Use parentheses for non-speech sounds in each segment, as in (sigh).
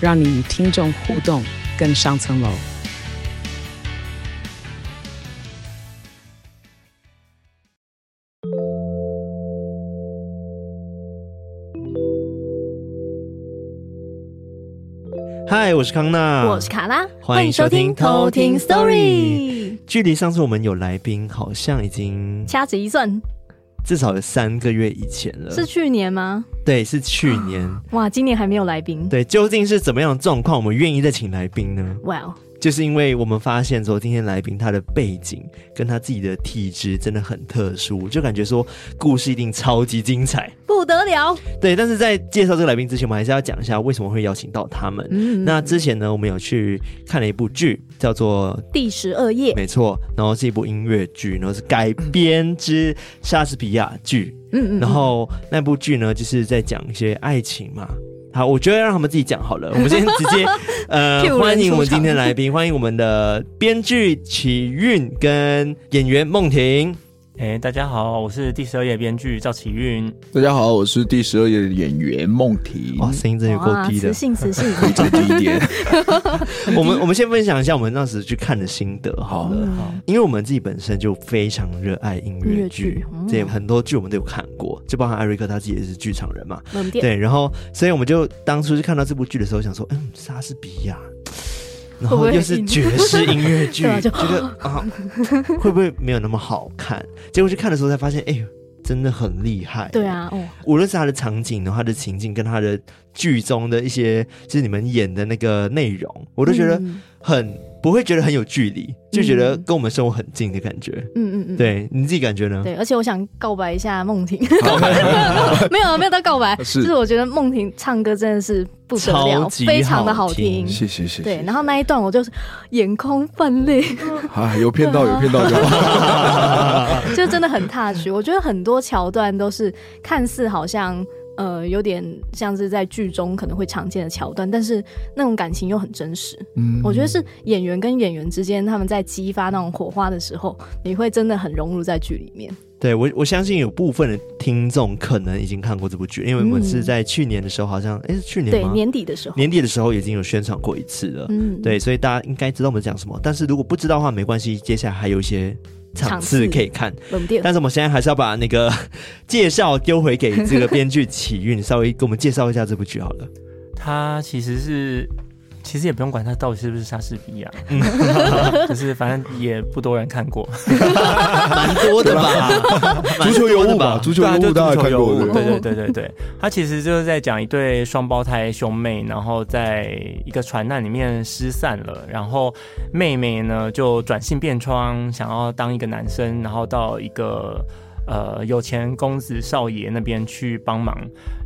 让你与听众互动更上层楼。嗨，我是康娜，我是卡拉，欢迎收听偷听 Story。距离上次我们有来宾，好像已经掐指一算。至少有三个月以前了，是去年吗？对，是去年。哇，今年还没有来宾。对，究竟是怎么样的状况，我们愿意再请来宾呢？哇哦。就是因为我们发现说，今天来宾他的背景跟他自己的体质真的很特殊，就感觉说故事一定超级精彩，不得了。对，但是在介绍这个来宾之前，我们还是要讲一下为什么会邀请到他们。嗯，那之前呢，我们有去看了一部剧，叫做《第十二夜》，没错。然后是一部音乐剧，然后是改编之莎士比亚剧。嗯嗯。然后那部剧呢，就是在讲一些爱情嘛。好，我觉得让他们自己讲好了。(laughs) 我们先直接呃，(laughs) 欢迎我们今天来宾，欢迎我们的编剧启韵跟演员梦婷。哎、欸，大家好，我是第十二页编剧赵启运。大家好，我是第十二页的演员孟婷。哇，声音真的够低的，磁性磁性，再低一点。(laughs) 我们我们先分享一下我们当时去看的心得好了，好，因为我们自己本身就非常热爱音乐剧，这很多剧我们都有看过，就包含艾瑞克他自己也是剧场人嘛，对，然后所以我们就当初是看到这部剧的时候，想说，嗯，莎士比亚。然后又是 (laughs) 爵士音乐剧，觉得 (laughs) 啊，会不会没有那么好看？结果去看的时候才发现，哎呦，真的很厉害。对啊，哦，无论是他的场景，然后他的情境，跟他的剧中的一些，就是你们演的那个内容，我都觉得很。嗯不会觉得很有距离，就觉得跟我们生活很近的感觉。嗯嗯嗯，对，你自己感觉呢？对，而且我想告白一下梦婷，(laughs) (laughs) 没有没有到告白，是就是我觉得梦婷唱歌真的是不得了，非常的好听。谢谢谢谢。对，然后那一段我就是眼眶泛泪。啊，有骗到有骗到有，(laughs) 就真的很 touch。我觉得很多桥段都是看似好像。呃，有点像是在剧中可能会常见的桥段，但是那种感情又很真实。嗯，我觉得是演员跟演员之间他们在激发那种火花的时候，你会真的很融入在剧里面。对，我我相信有部分的听众可能已经看过这部剧，因为我们是在去年的时候，好像哎、嗯，是去年？对，年底的时候，年底的时候已经有宣传过一次了。嗯，对，所以大家应该知道我们讲什么。但是如果不知道的话，没关系，接下来还有一些。场次可以看，但是我们现在还是要把那个 (laughs) 介绍丢回给这个编剧启运，稍微给我们介绍一下这部剧好了。(laughs) 他其实是。其实也不用管他到底是不是莎士比亚，(laughs) 就是反正也不多人看过，蛮多的吧？足球尤物吧？足球尤物大家看过？对对对对对，他其实就是在讲一对双胞胎兄妹，然后在一个船难里面失散了，然后妹妹呢就转性变装，想要当一个男生，然后到一个。呃，有钱公子少爷那边去帮忙，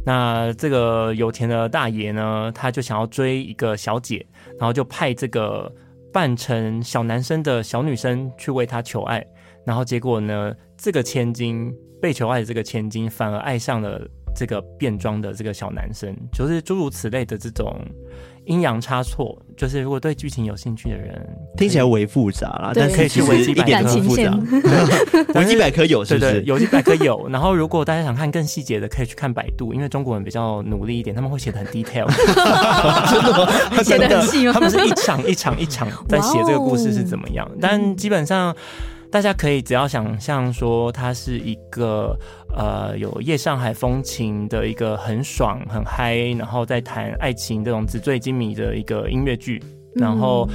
那这个有钱的大爷呢，他就想要追一个小姐，然后就派这个扮成小男生的小女生去为他求爱，然后结果呢，这个千金被求爱的这个千金反而爱上了这个变装的这个小男生，就是诸如此类的这种。阴阳差错，就是如果对剧情有兴趣的人，听起来微复杂啦，但可以去维基百科复杂。(laughs) 维基百科有是不是？维基百科有。然后如果大家想看更细节的，可以去看百度，因为中国人比较努力一点，他们会写的很 detail。(laughs) 真的？(laughs) 写得很细吗？他们是一场一场一场在写这个故事是怎么样，但基本上。大家可以只要想象说，它是一个呃有夜上海风情的一个很爽很嗨，然后在谈爱情这种纸醉金迷的一个音乐剧，然后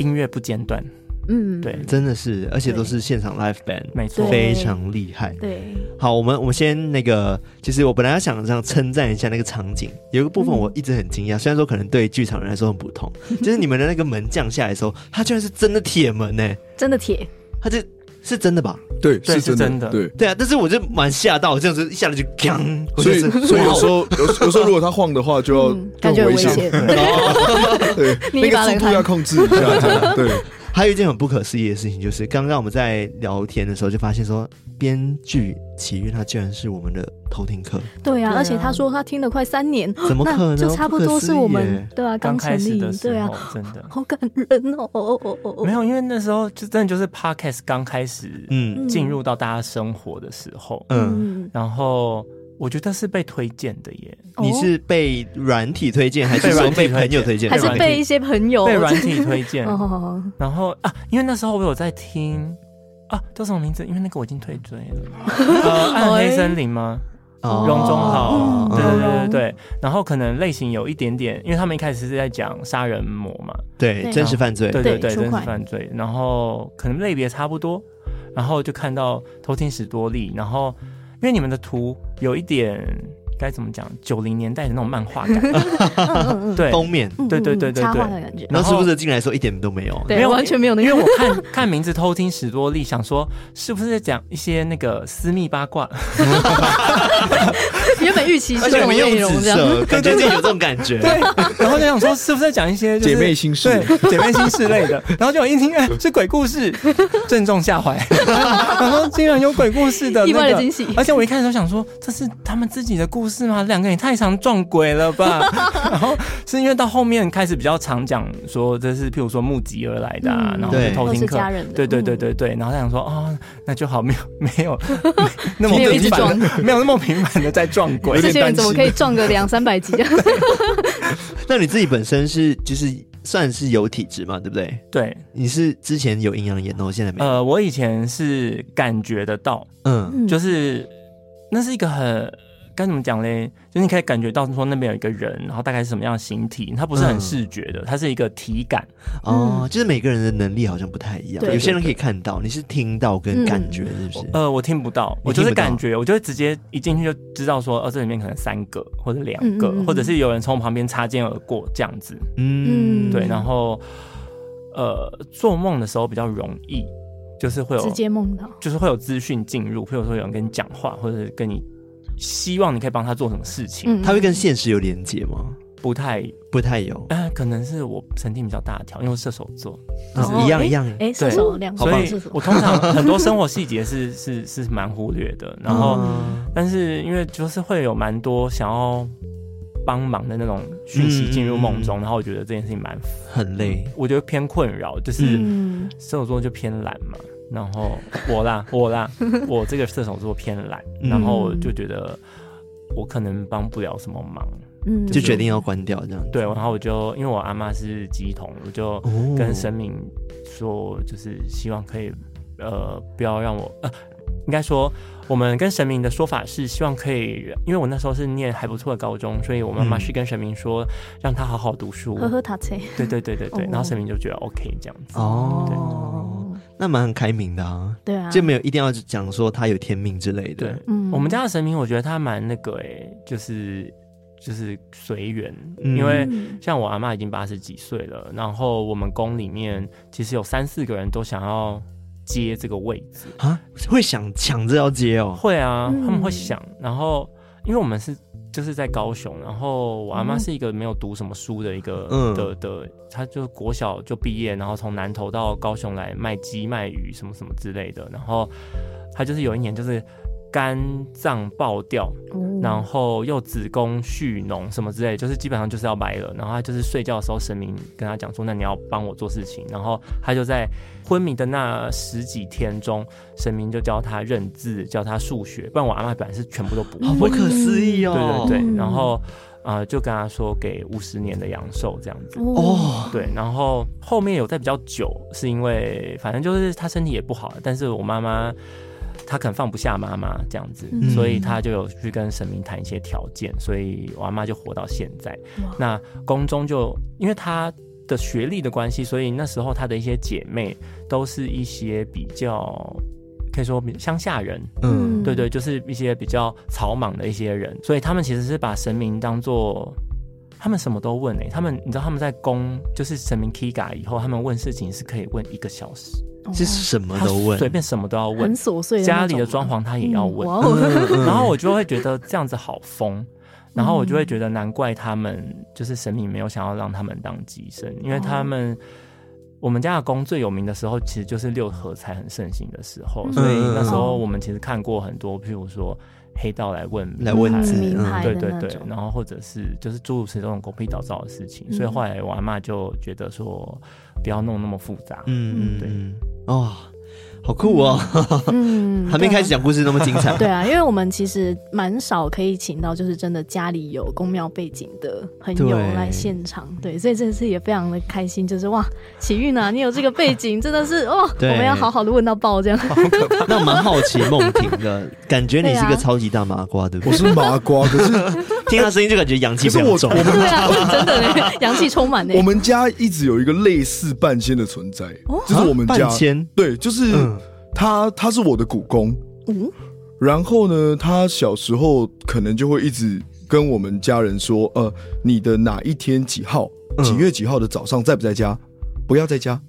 音乐不间断，嗯，对，真的是，而且都是现场 live band，没错，非常厉害。对，好，我们我们先那个，其实我本来要想这样称赞一下那个场景，有一个部分我一直很惊讶，虽然说可能对剧场人来说很普通，(laughs) 就是你们的那个门降下来的时候，它居然是真的铁门呢，真的铁。他这是真的吧？对，对是真的。对对啊，但是我就蛮吓到，这样子一下子就锵。所以所以有时候有有时候如果他晃的话，就要感觉危险。(laughs) 对，(laughs) 那个速度要控制一下。对。还有一件很不可思议的事情，就是刚刚我们在聊天的时候就发现说，编剧齐豫他居然是我们的偷听客。对啊，而且他说他听了快三年，怎么可能？就差不多是我们对啊，刚成立，对啊，真的好感人哦。没有，因为那时候就真的就是 Podcast 刚开始，嗯，进入到大家生活的时候，嗯，然后。我觉得是被推荐的耶。你是被软体推荐，还是说被朋友推荐？还是被一些朋友被软体推荐？(laughs) 然后啊，因为那时候我有在听啊，叫什么名字？因为那个我已经退追了。(laughs) 呃，暗黑森林吗？荣忠浩，对对对对。然后可能类型有一点点，因为他们一开始是在讲杀人魔嘛，对，真实犯罪，对对对，真实犯罪。然后可能类别差不多，然后就看到偷听史多利，然后。因为你们的图有一点该怎么讲，九零年代的那种漫画感，(laughs) (laughs) 对封面，对对对对对，然后是不是进来说一点都没有？没有，完全没有。因为我看看名字偷听史多利，想说是不是在讲一些那个私密八卦？(laughs) 原本预期是这种内容，这样感觉自己有这种感觉。对，然后就想说是不是在讲一些姐妹心事？对，姐妹心事类的。然后就一听，哎，是鬼故事，正中下怀。然后竟然有鬼故事的，意外的惊喜。而且我一开始都想说，这是他们自己的故事。是吗？两个人也太常撞鬼了吧？(laughs) 然后是因为到后面开始比较常讲说这是譬如说目击而来的，啊，嗯、然后是偷听客，对对对对对。然后他想说哦，那就好，没有 (laughs) (laughs) 没有那么频繁，没有那么频繁的在撞鬼。这些人怎么可以撞个两三百集啊？那你自己本身是就是算是有体质嘛？对不对？对，你是之前有阴阳眼，然后现在没有？呃，我以前是感觉得到，嗯，就是那是一个很。该怎么讲嘞？就你可以感觉到说那边有一个人，然后大概是什么样的形体，它不是很视觉的，它是一个体感。哦，就是每个人的能力好像不太一样，有些人可以看到，你是听到跟感觉是不是？呃，我听不到，我就是感觉，我就会直接一进去就知道说，哦，这里面可能三个或者两个，或者是有人从我旁边擦肩而过这样子。嗯，对。然后，呃，做梦的时候比较容易，就是会有直接梦到，就是会有资讯进入，譬如说有人跟你讲话，或者是跟你。希望你可以帮他做什么事情？他会跟现实有连接吗？不太，不太有。嗯，可能是我神经比较大条，因为射手座，一样一样。哎，射手两，所以我通常很多生活细节是 (laughs) 是是蛮忽略的。然后，但是因为就是会有蛮多想要帮忙的那种讯息进入梦中，然后我觉得这件事情蛮很累，我觉得偏困扰，就是射手座就偏懒嘛。然后我啦，(laughs) 我啦，我这个射手座偏懒，然后就觉得我可能帮不了什么忙，嗯，就决定要关掉这样。对，然后我就因为我阿妈是鸡童，我就跟神明说，就是希望可以呃不要让我呃，应该说我们跟神明的说法是希望可以，因为我那时候是念还不错的高中，所以我妈妈是跟神明说让他好好读书，呵呵，他切。对对对对对，然后神明就觉得 OK 这样子。哦。那蛮很开明的啊，对啊，就没有一定要讲说他有天命之类的。对，嗯，我们家的神明，我觉得他蛮那个哎、欸，就是就是随缘，嗯、因为像我阿妈已经八十几岁了，然后我们宫里面其实有三四个人都想要接这个位置。啊，会想抢着要接哦，会啊，他们会想，然后因为我们是。就是在高雄，然后我阿妈是一个没有读什么书的一个、嗯、的的，她就国小就毕业，然后从南投到高雄来卖鸡卖鱼什么什么之类的，然后她就是有一年就是。肝脏爆掉，然后又子宫蓄脓什么之类，就是基本上就是要白了。然后他就是睡觉的时候，神明跟他讲说：“那你要帮我做事情。”然后他就在昏迷的那十几天中，神明就教他认字，教他数学。不然我阿妈本来是全部都不会。好不可思议哦！对对对，然后啊、呃，就跟他说给五十年的阳寿这样子哦。对，然后后面有在比较久，是因为反正就是他身体也不好，但是我妈妈。他可能放不下妈妈这样子，嗯、所以他就有去跟神明谈一些条件，所以我阿妈就活到现在。那宫中就因为他的学历的关系，所以那时候他的一些姐妹都是一些比较可以说乡下人，嗯，对对，就是一些比较草莽的一些人，所以他们其实是把神明当做他们什么都问诶、欸，他们你知道他们在宫就是神明 Kiga 以后，他们问事情是可以问一个小时。是什么都问，随便什么都要问，很琐碎。家里的装潢他也要问，(laughs) 然后我就会觉得这样子好疯，然后我就会觉得难怪他们就是神明没有想要让他们当机身，因为他们我们家的宫最有名的时候，其实就是六合彩很盛行的时候，所以那时候我们其实看过很多，譬如说。黑道来问来问名牌，对对对，然后或者是就是诸如此类这种狗屁倒灶的事情，所以后来我阿妈就觉得说不要弄那么复杂，嗯嗯，对，哦。好酷哦！嗯，还没开始讲故事那么精彩。对啊，因为我们其实蛮少可以请到，就是真的家里有宫庙背景的朋友来现场。对，所以这次也非常的开心，就是哇，启运啊，你有这个背景，真的是哦，我们要好好的问到爆这样。那我蛮好奇梦婷的感觉，你是一个超级大麻瓜，对不对？我是麻瓜，可是听他声音就感觉阳气非常重。对啊，真的阳气充满。我们家一直有一个类似半仙的存在，就是我们家半仙对，就是。他他是我的股公，嗯，然后呢，他小时候可能就会一直跟我们家人说，呃，你的哪一天几号，几月几号的早上在不在家？不要在家，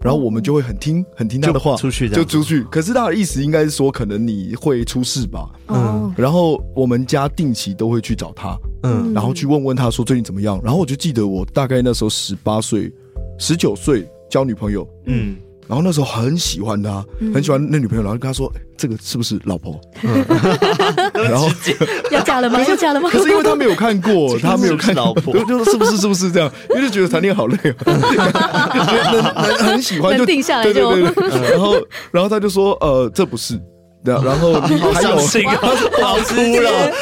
然后我们就会很听很听他的话，出去就出去。可是他的意思应该是说，可能你会出事吧，嗯，然后我们家定期都会去找他，嗯，然后去问问他说最近怎么样。然后我就记得我大概那时候十八岁、十九岁交女朋友，嗯。然后那时候很喜欢他，很喜欢那女朋友，然后跟他说：“这个是不是老婆？”然后 (laughs) 要嫁了吗？要嫁了吗？可是因为他没有看过，(laughs) 他没有看老婆，就说是不是是不是这样？因为就觉得谈恋爱好累啊，(laughs) 很很喜欢就定下来就，然后然后他就说：“呃，这不是。”然后 (laughs) 你还有，(laughs) 好哭了，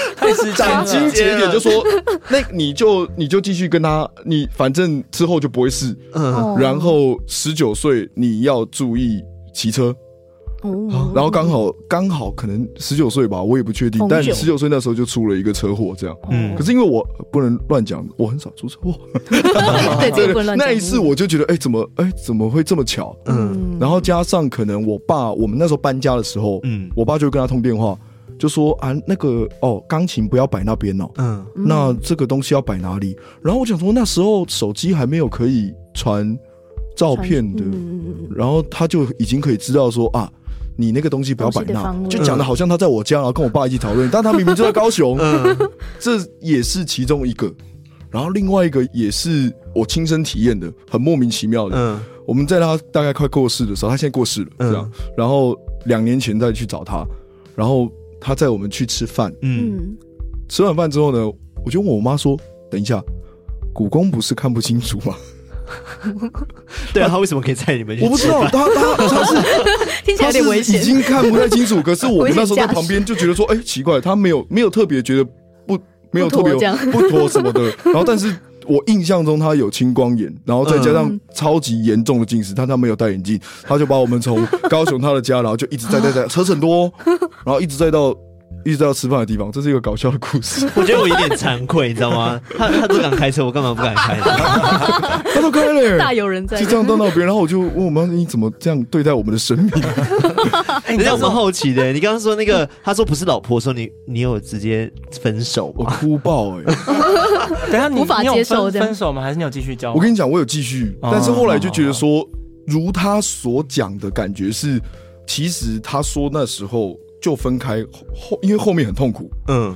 斩钉截铁就说，(laughs) 那你就你就继续跟他，你反正之后就不会是。嗯，然后十九岁你要注意骑车。然后刚好刚好可能十九岁吧，我也不确定。但十九岁那时候就出了一个车祸，这样。嗯。可是因为我不能乱讲，我很少出车祸。对对，那一次我就觉得，哎，怎么哎怎么会这么巧？嗯。然后加上可能我爸，我们那时候搬家的时候，嗯，我爸就跟他通电话，就说啊，那个哦，钢琴不要摆那边哦。嗯。那这个东西要摆哪里？然后我想说，那时候手机还没有可以传照片的，然后他就已经可以知道说啊。你那个东西不要摆那，就讲的好像他在我家，然后跟我爸一起讨论，(laughs) 但他明明就在高雄，这也是其中一个。然后另外一个也是我亲身体验的，很莫名其妙的。嗯，我们在他大概快过世的时候，他现在过世了，这样。然后两年前再去找他，然后他载我们去吃饭。嗯，吃完饭之后呢，我就问我妈说：“等一下，古公不是看不清楚吗？” (laughs) 对啊，他为什么可以在你们？我不知道，他他他是 (laughs) 听起来有点危险，已经看不太清楚。可是 (laughs) 我们那时候在旁边就觉得说，哎，奇怪，他没有没有特别觉得不没有特别不妥什么的。然后，但是我印象中他有青光眼，然后再加上超级严重的近视，但他没有戴眼镜，他就把我们从高雄他的家，然后就一直载载载，车很多，然后一直载到。一直到吃饭的地方，这是一个搞笑的故事。(laughs) 我觉得我有点惭愧，你知道吗？他他都敢开车，我干嘛不敢开？(laughs) 他都开了，大有人在。就这样到那边，然后我就问我妈：“你怎么这样对待我们的生命？” (laughs) 人家我们好奇的。你刚刚说那个，他说不是老婆，说你你有直接分手，我哭爆哎！等下你无法接受分手吗？还是你有继续交往？我跟你讲，我有继续，但是后来就觉得说，如他所讲的感觉是，其实他说那时候。就分开后，因为后面很痛苦。嗯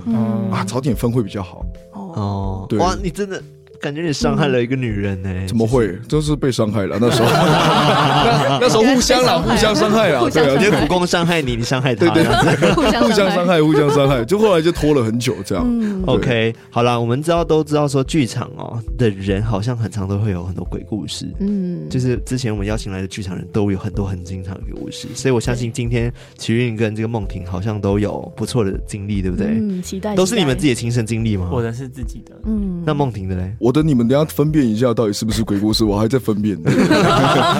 啊，早点分会比较好。哦，对，哇，你真的。感觉你伤害了一个女人呢？怎么会？就是被伤害了。那时候，(laughs) 那时候互相啦，(laughs) 互相伤害啦。对啊，你的苦工伤害你，你伤害他，对对对，(laughs) 互相伤害，互相伤害。就后来就拖了很久，这样。OK，好啦，我们知道都知道说剧场哦的人好像很常都会有很多鬼故事。嗯，就是之前我们邀请来的剧场人都有很多很精彩的鬼故事，所以我相信今天齐韵跟这个梦婷好像都有不错的经历，对不对？嗯，期待。都是你们自己的亲身经历吗？我的是自己的。嗯，那梦婷的嘞？我的你们等下分辨一下，到底是不是鬼故事？我还在分辨。等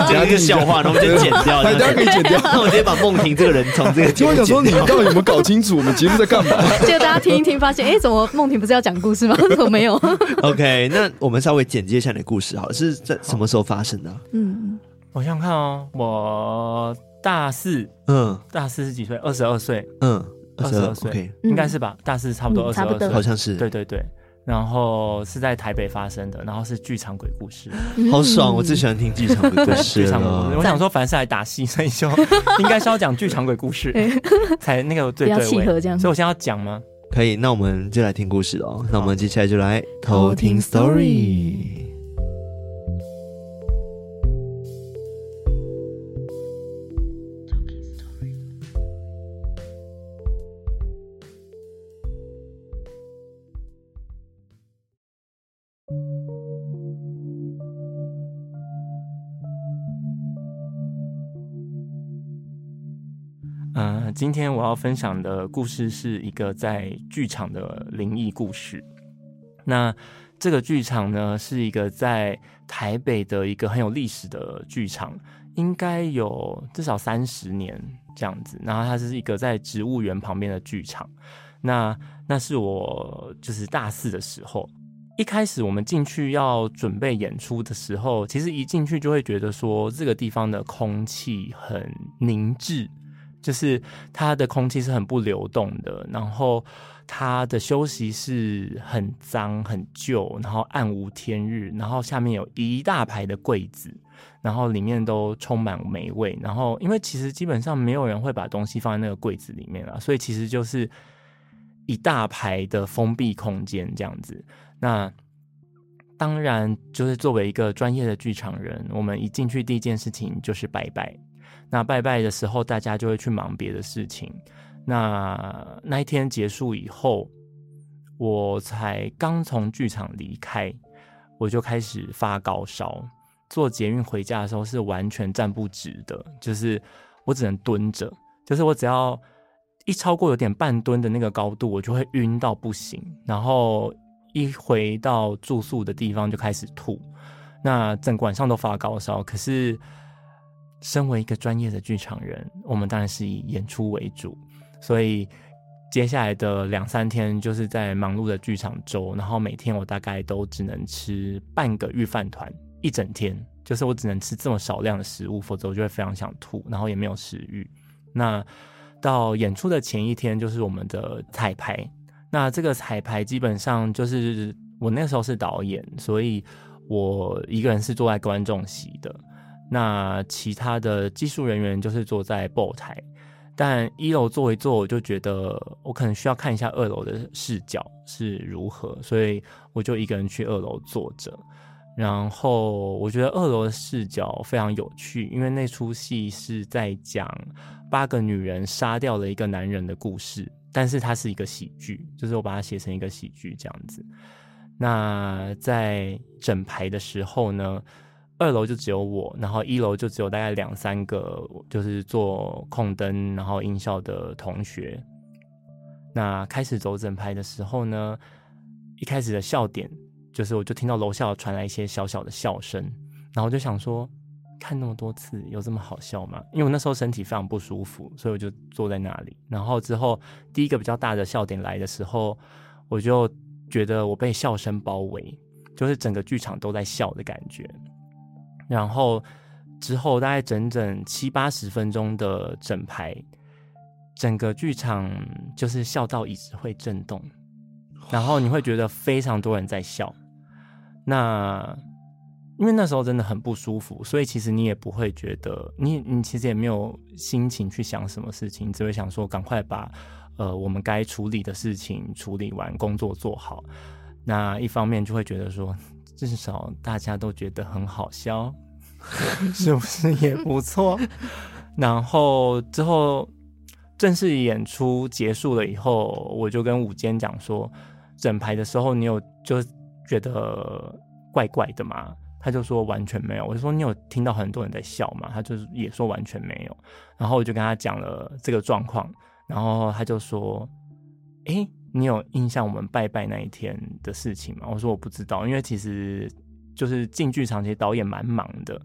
下一个笑话，那我们就剪掉。大家可以剪掉。那 (laughs) 我直接把梦婷这个人从这个。听我想说，你到底有没有搞清楚我们节目在干嘛？(laughs) 结果大家听一听，发现哎，怎么梦婷不是要讲故事吗？(laughs) 怎么没有？OK，那我们稍微简介一下你的故事好了，是在什么时候发生的？嗯，我想想看哦，我大四，嗯，大四是几岁？二十二岁，嗯，二十二岁，应该是吧？大四差不多二十二岁，好像是。对对对。然后是在台北发生的，然后是剧场鬼故事，好爽！我最喜欢听剧场鬼故事了。我想说，凡是来打戏，所以就应该是要讲剧场鬼故事，(laughs) 才那个最对，对契合这样。所以我现在要讲吗？可以，那我们就来听故事哦。那我们接下来就来偷听 story。今天我要分享的故事是一个在剧场的灵异故事。那这个剧场呢，是一个在台北的一个很有历史的剧场，应该有至少三十年这样子。然后它是一个在植物园旁边的剧场。那那是我就是大四的时候，一开始我们进去要准备演出的时候，其实一进去就会觉得说这个地方的空气很凝滞。就是它的空气是很不流动的，然后它的休息室很脏很旧，然后暗无天日，然后下面有一大排的柜子，然后里面都充满霉味，然后因为其实基本上没有人会把东西放在那个柜子里面啊，所以其实就是一大排的封闭空间这样子。那当然就是作为一个专业的剧场人，我们一进去第一件事情就是拜拜。那拜拜的时候，大家就会去忙别的事情。那那一天结束以后，我才刚从剧场离开，我就开始发高烧。坐捷运回家的时候是完全站不直的，就是我只能蹲着，就是我只要一超过有点半蹲的那个高度，我就会晕到不行。然后一回到住宿的地方就开始吐，那整个晚上都发高烧。可是。身为一个专业的剧场人，我们当然是以演出为主，所以接下来的两三天就是在忙碌的剧场周，然后每天我大概都只能吃半个御饭团一整天，就是我只能吃这么少量的食物，否则我就会非常想吐，然后也没有食欲。那到演出的前一天就是我们的彩排，那这个彩排基本上就是我那时候是导演，所以我一个人是坐在观众席的。那其他的技术人员就是坐在后台，但一楼坐一坐，我就觉得我可能需要看一下二楼的视角是如何，所以我就一个人去二楼坐着。然后我觉得二楼的视角非常有趣，因为那出戏是在讲八个女人杀掉了一个男人的故事，但是它是一个喜剧，就是我把它写成一个喜剧这样子。那在整排的时候呢，二楼就只有我，然后一楼就只有大概两三个，就是做控灯，然后音效的同学。那开始走整排的时候呢，一开始的笑点就是，我就听到楼下传来一些小小的笑声，然后我就想说，看那么多次有这么好笑吗？因为我那时候身体非常不舒服，所以我就坐在那里。然后之后第一个比较大的笑点来的时候，我就觉得我被笑声包围，就是整个剧场都在笑的感觉。然后之后大概整整七八十分钟的整排，整个剧场就是笑到椅子会震动，然后你会觉得非常多人在笑。那因为那时候真的很不舒服，所以其实你也不会觉得你你其实也没有心情去想什么事情，只会想说赶快把呃我们该处理的事情处理完，工作做好。那一方面就会觉得说。至少大家都觉得很好笑，(laughs) 是不是也不错？(laughs) 然后之后正式演出结束了以后，我就跟舞间讲说，整排的时候你有就觉得怪怪的吗？他就说完全没有。我就说你有听到很多人在笑吗？他就是也说完全没有。然后我就跟他讲了这个状况，然后他就说，诶。你有印象我们拜拜那一天的事情吗？我说我不知道，因为其实就是进剧场，其实导演蛮忙的。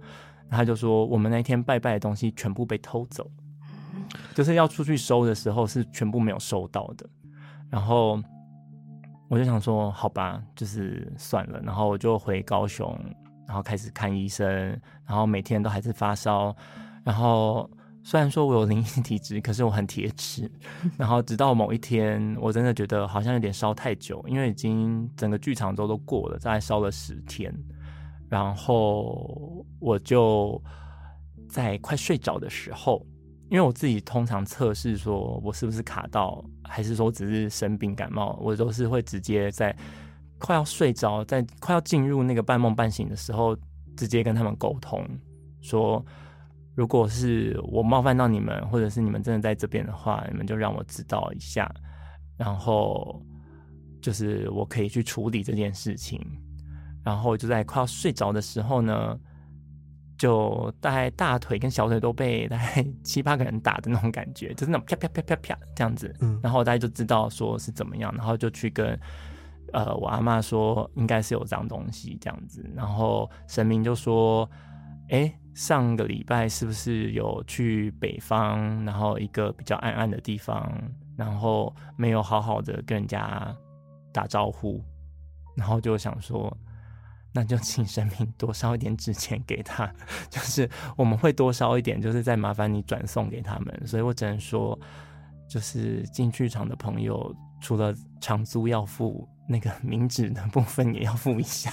他就说我们那天拜拜的东西全部被偷走，就是要出去收的时候是全部没有收到的。然后我就想说好吧，就是算了。然后我就回高雄，然后开始看医生，然后每天都还是发烧，然后。虽然说我有灵异体质，(laughs) 可是我很铁齿。(laughs) 然后直到某一天，我真的觉得好像有点烧太久，因为已经整个剧场周都过了，大概烧了十天。然后我就在快睡着的时候，因为我自己通常测试说我是不是卡到，还是说只是生病感冒，我都是会直接在快要睡着，在快要进入那个半梦半醒的时候，直接跟他们沟通说。如果是我冒犯到你们，或者是你们真的在这边的话，你们就让我知道一下，然后就是我可以去处理这件事情。然后就在快要睡着的时候呢，就大概大腿跟小腿都被大概 (laughs) 七八个人打的那种感觉，就是那种啪啪啪啪啪这样子。嗯，然后大家就知道说是怎么样，然后就去跟呃我阿妈说应该是有脏东西这样子，然后神明就说。哎，上个礼拜是不是有去北方，然后一个比较暗暗的地方，然后没有好好的跟人家打招呼，然后就想说，那就请神明多烧一点纸钱给他，(laughs) 就是我们会多烧一点，就是再麻烦你转送给他们。所以我只能说，就是进剧场的朋友，除了长租要付。那个 (laughs) 名纸的部分也要付一下，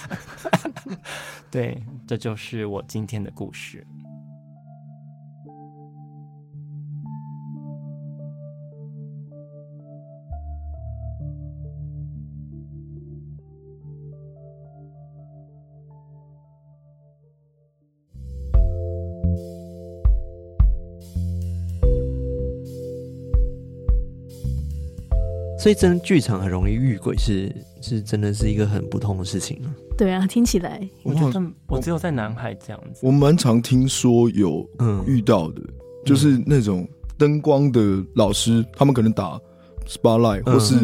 (laughs) 对，这就是我今天的故事。所以，真剧场很容易遇鬼是，是是真的是一个很不同的事情。对啊，听起来，我觉得我只有在南海这样子。我蛮常听说有嗯遇到的，嗯、就是那种灯光的老师，他们可能打 spotlight，或是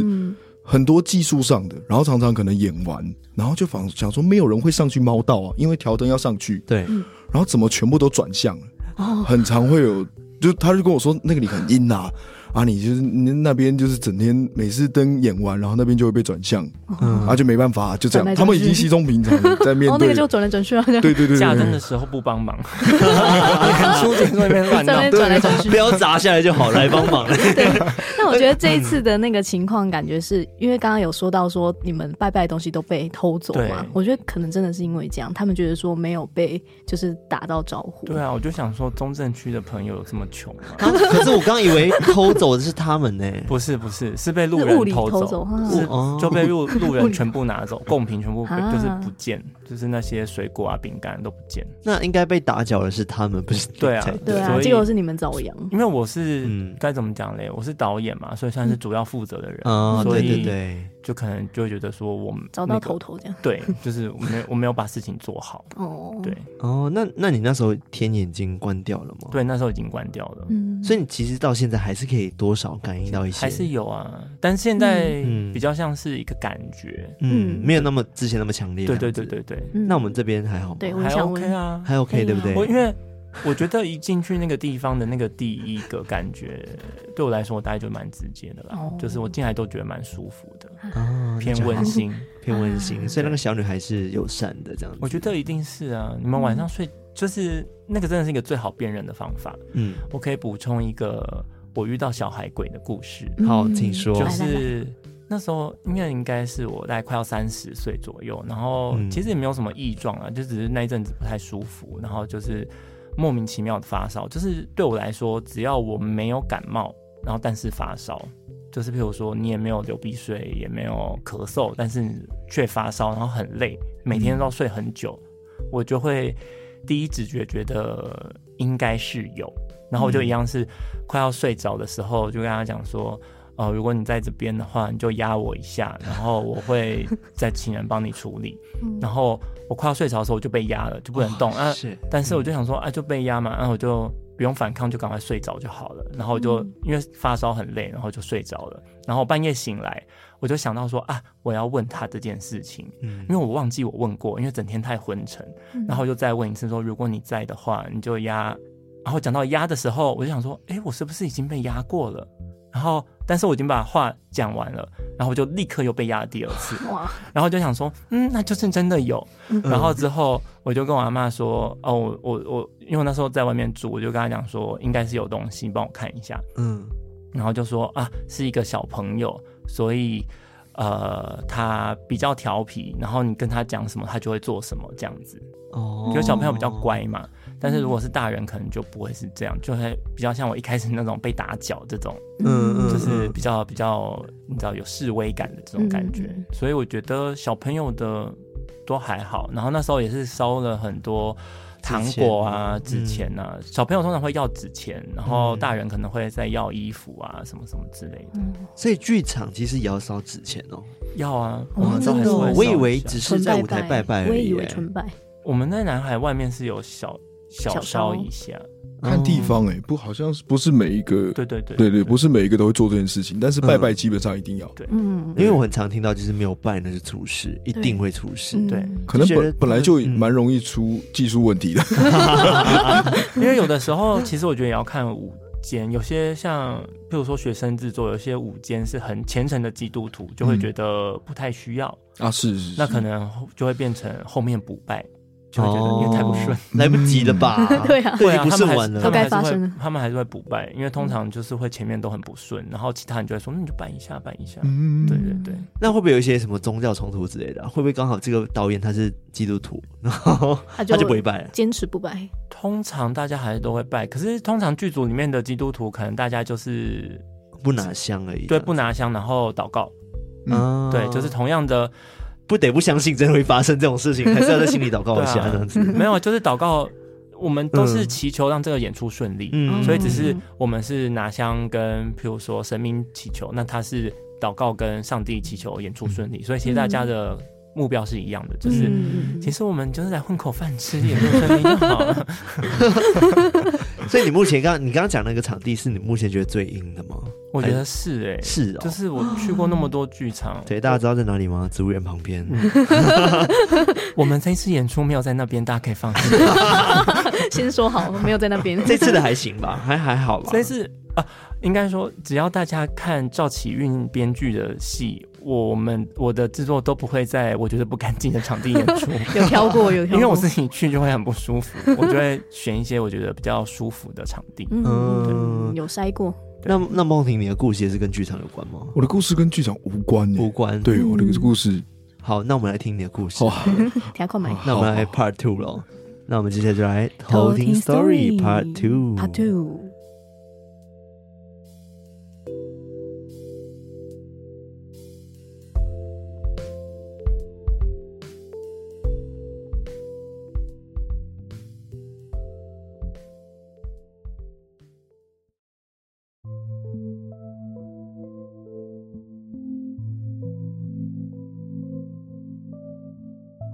很多技术上的，然后常常可能演完，然后就仿想说没有人会上去猫道啊，因为调灯要上去。对，然后怎么全部都转向了？哦，很常会有，就他就跟我说那个你很阴啊。啊，你就是你那边就是整天每次灯演完，然后那边就会被转向，嗯，啊就没办法，就这样，他们已经稀松平常在面对，(laughs) 哦，那个就转来转去啊，对对对对，下灯的时候不帮忙，出警那边乱闹，转来转去，不要砸下来就好，来帮忙。对，那我觉得这一次的那个情况，感觉是因为刚刚有说到说你们拜拜的东西都被偷走嘛，我觉得可能真的是因为这样，他们觉得说没有被就是打到招呼。对啊，我就想说中正区的朋友有这么穷吗？(laughs) 可是我刚以为偷。走的是他们呢？不是不是，是被路人偷走，是就被路 (laughs) 路人全部拿走，贡品全部就是不见，就是那些水果啊、饼干都不见。那应该被打搅的是他们，不是？对啊，对啊，结果是你们遭殃。因为我是该怎么讲嘞？我是导演嘛，所以算是主要负责的人，啊，对对对。就可能就会觉得说我们、那个、找到头头这样，对，就是我没有我没有把事情做好哦，对。哦，那那你那时候天眼睛关掉了吗？对，那时候已经关掉了，嗯，所以你其实到现在还是可以多少感应到一些，还是有啊，但现在比较像是一个感觉，嗯，嗯。没有那么之前那么强烈，对对对对对，那我们这边还好吗？对，还 OK 啊，还 OK 对不对？我因为。我觉得一进去那个地方的那个第一个感觉，对我来说，我大概就蛮直接的啦。Oh. 就是我进来都觉得蛮舒服的，oh, 偏温馨，偏温馨。所以那个小女孩是友善的，这样子。我觉得一定是啊。你们晚上睡，就是那个真的是一个最好辨认的方法。嗯，我可以补充一个我遇到小孩鬼的故事。好，请说。就是那时候应该应该是我大概快要三十岁左右，然后其实也没有什么异状啊，就只是那一阵子不太舒服，然后就是。莫名其妙的发烧，就是对我来说，只要我没有感冒，然后但是发烧，就是譬如说你也没有流鼻水，也没有咳嗽，但是却发烧，然后很累，每天都要睡很久，嗯、我就会第一直觉觉得应该是有，然后我就一样是快要睡着的时候，就跟他讲说。哦，如果你在这边的话，你就压我一下，然后我会 (laughs) 再请人帮你处理。然后我快要睡着的时候，我就被压了，就不能动、哦、啊。是，但是我就想说，啊，就被压嘛，然后我就不用反抗，就赶快睡着就好了。然后就因为发烧很累，然后就睡着了。然后半夜醒来，我就想到说啊，我要问他这件事情，嗯，因为我忘记我问过，因为整天太昏沉。然后就再问一次说，如果你在的话，你就压。然后讲到压的时候，我就想说，哎，我是不是已经被压过了？然后。但是我已经把话讲完了，然后我就立刻又被压了第二次，(laughs) 然后就想说，嗯，那就是真的有。然后之后我就跟我阿妈说，哦，我我我，因为我那时候在外面住，我就跟她讲说，应该是有东西，帮我看一下。嗯，然后就说啊，是一个小朋友，所以。呃，他比较调皮，然后你跟他讲什么，他就会做什么，这样子。哦，因为小朋友比较乖嘛，但是如果是大人，可能就不会是这样，就会比较像我一开始那种被打脚这种，嗯嗯，就是比较比较，你知道有示威感的这种感觉。嗯，所以我觉得小朋友的都还好，然后那时候也是烧了很多。糖果啊，纸钱啊，嗯、小朋友通常会要纸钱，然后大人可能会再要衣服啊，什么什么之类的。嗯、所以剧场其实也要烧纸钱哦。要啊，我们真的，我以为只是在舞台拜拜而已。我以为纯拜。我们在南海外面是有小小烧一下。看地方哎、欸，不，好像是不是每一个？对对对，对对，不是每一个都会做这件事情。但是拜拜基本上一定要。对，嗯，因为我很常听到，就是没有拜那是出事，一定会出事。对，可能本本来就蛮容易出技术问题的。(laughs) 因为有的时候，其实我觉得也要看午间，有些像，譬如说学生制作，有些午间是很虔诚的基督徒，就会觉得不太需要啊，是是，那可能就会变成后面补拜。就会觉得因为太不顺，来不及了吧？(laughs) 对啊，对啊，不顺完了，他们还是会，他们还是会补拜，因为通常就是会前面都很不顺，然后其他人就会说，那你就拜一下，拜一下。嗯，对对对。那会不会有一些什么宗教冲突之类的？会不会刚好这个导演他是基督徒，然后他就不会拜，坚持不拜？通常大家还是都会拜，可是通常剧组里面的基督徒，可能大家就是不拿香而已。对，不拿香，然后祷告。嗯，对，就是同样的。不得不相信真的会发生这种事情，还是要在心里祷告一下 (laughs) 这样子。没有，就是祷告，我们都是祈求让这个演出顺利。嗯，所以只是我们是拿香跟，譬如说神明祈求，那他是祷告跟上帝祈求演出顺利。所以其实大家的目标是一样的，就是其实我们就是来混口饭吃，演出顺利就好了。(laughs) 所以你目前刚你刚刚讲那个场地是你目前觉得最阴的吗？我觉得是哎、欸，是哦，就是我去过那么多剧场，对，大家知道在哪里吗？植物园旁边。(laughs) 我们这一次演出没有在那边，大家可以放心。(laughs) 先说好，没有在那边。这次的还行吧，还还好吧。这次啊，应该说，只要大家看赵启运编剧的戏，我们我的制作都不会在我觉得不干净的场地演出。(laughs) 有挑过，(laughs) 有挑过，因为我自己去就会很不舒服，我就会选一些我觉得比较舒服的场地。嗯，有筛过。那那梦婷，你的故事也是跟剧场有关吗？我的故事跟剧场无关，无关。对，我的故事。好，那我们来听你的故事。听快门。(laughs) 那我们来 Part Two 了。那我们接下来就来偷听 Story Part Two。Part Two。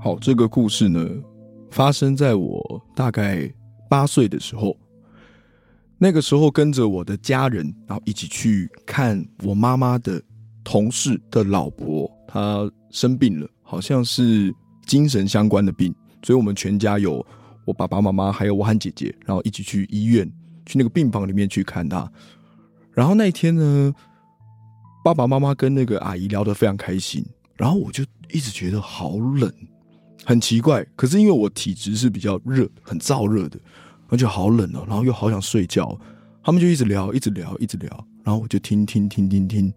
好，这个故事呢，发生在我大概八岁的时候。那个时候，跟着我的家人，然后一起去看我妈妈的同事的老婆，她生病了，好像是精神相关的病，所以我们全家有我爸爸妈妈，还有我和姐姐，然后一起去医院，去那个病房里面去看她。然后那一天呢，爸爸妈妈跟那个阿姨聊得非常开心，然后我就一直觉得好冷。很奇怪，可是因为我体质是比较热，很燥热的，而且好冷哦，然后又好想睡觉，他们就一直聊，一直聊，一直聊，然后我就听听听听听，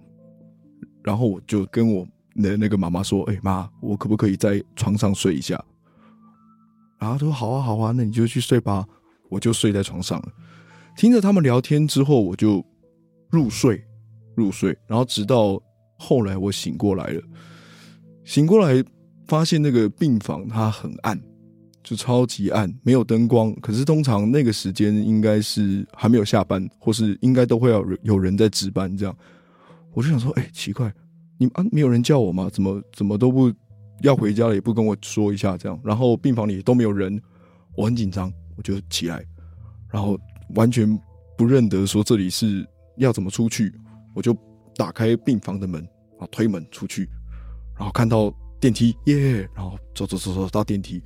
然后我就跟我的那个妈妈说：“哎妈，我可不可以在床上睡一下？”然后她说：“好啊，好啊，那你就去睡吧。”我就睡在床上了，听着他们聊天之后，我就入睡，入睡，然后直到后来我醒过来了，醒过来。发现那个病房它很暗，就超级暗，没有灯光。可是通常那个时间应该是还没有下班，或是应该都会有有人在值班。这样，我就想说，哎、奇怪，你啊，没有人叫我吗？怎么怎么都不要回家了，也不跟我说一下这样。然后病房里都没有人，我很紧张，我就起来，然后完全不认得说这里是要怎么出去，我就打开病房的门啊，推门出去，然后看到。电梯耶然后走走走走到电梯，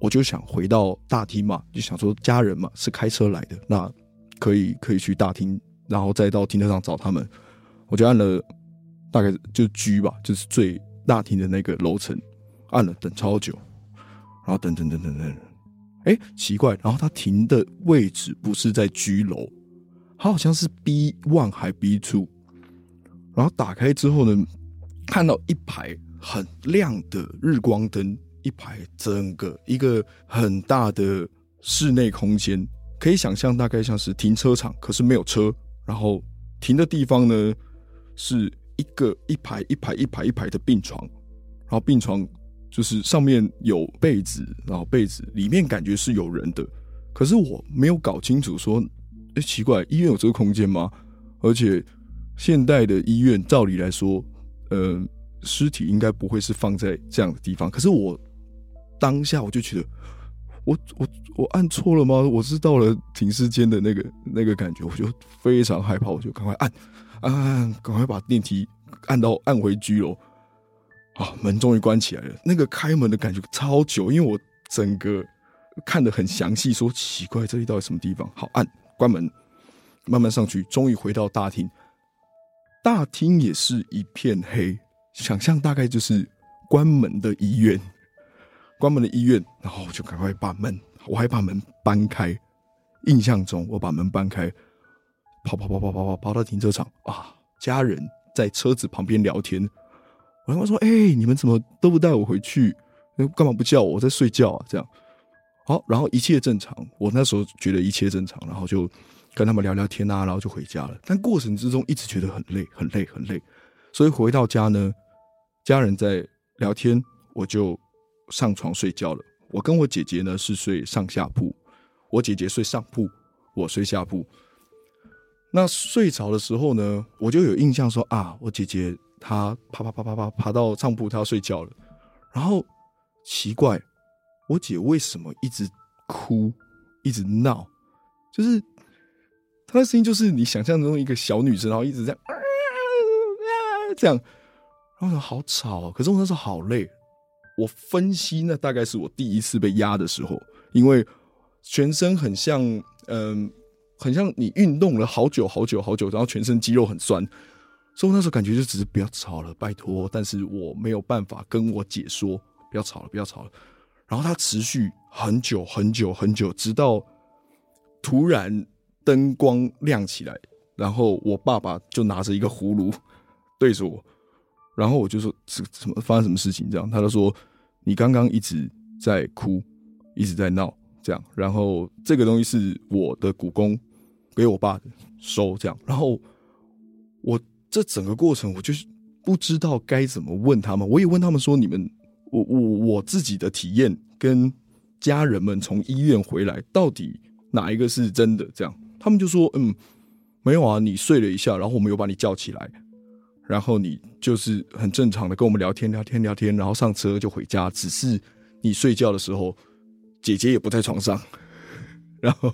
我就想回到大厅嘛，就想说家人嘛是开车来的，那可以可以去大厅，然后再到停车场找他们。我就按了大概就 G 吧，就是最大厅的那个楼层，按了等超久，然后等等等等等，哎、奇怪，然后他停的位置不是在 G 楼，他好像是 B one 还 B two，然后打开之后呢，看到一排很亮的日光灯，一排整个一个很大的室内空间，可以想象大概像是停车场，可是没有车，然后停的地方呢是一个一排一排一排一排的病床，然后病床就是上面有被子，然后被子里面感觉是有人的，可是我没有搞清楚说，哎，奇怪，医院有这个空间吗？而且现代的医院照理来说，呃，尸体应该不会是放在这样的地方，可是我当下我就觉得。我我我按错了吗？我是到了停尸间的那个那个感觉，我就非常害怕，我就赶快按按按，赶快把电梯按到按回居楼。啊，门终于关起来了。那个开门的感觉超久，因为我整个看得很详细，说奇怪，这里到底什么地方？好，按关门，慢慢上去，终于回到大厅。大厅也是一片黑，想象大概就是关门的医院。关门的医院，然后我就赶快把门，我还把门搬开。印象中，我把门搬开，跑跑跑跑跑跑跑到停车场啊！家人在车子旁边聊天。我跟他说：“哎、你们怎么都不带我回去？干嘛不叫我？我在睡觉啊！”这样好，然后一切正常。我那时候觉得一切正常，然后就跟他们聊聊天啊，然后就回家了。但过程之中一直觉得很累，很累，很累。所以回到家呢，家人在聊天，我就。上床睡觉了。我跟我姐姐呢是睡上下铺，我姐姐睡上铺，我睡下铺。那睡着的时候呢，我就有印象说啊，我姐姐她啪啪啪啪啪爬到上铺，她要睡觉了。然后奇怪，我姐为什么一直哭，一直闹？就是她的声音，就是你想象中一个小女生，然后一直这样啊啊这样。然后我说好吵啊，可是我那时候好累。我分析，那大概是我第一次被压的时候，因为全身很像，嗯，很像你运动了好久好久好久，然后全身肌肉很酸，所以我那时候感觉就只是不要吵了，拜托。但是我没有办法跟我姐说不要吵了，不要吵了。然后它持续很久很久很久，直到突然灯光亮起来，然后我爸爸就拿着一个葫芦 (laughs) 对着我。然后我就说：“这怎么发生什么事情？”这样，他就说：“你刚刚一直在哭，一直在闹，这样。然后这个东西是我的股工给我爸收，这样。然后我这整个过程，我就是不知道该怎么问他们。我也问他们说：‘你们，我我我自己的体验跟家人们从医院回来，到底哪一个是真的？’这样，他们就说：‘嗯，没有啊，你睡了一下，然后我们又把你叫起来。’”然后你就是很正常的跟我们聊天聊天聊天，然后上车就回家。只是你睡觉的时候，姐姐也不在床上，(laughs) 然后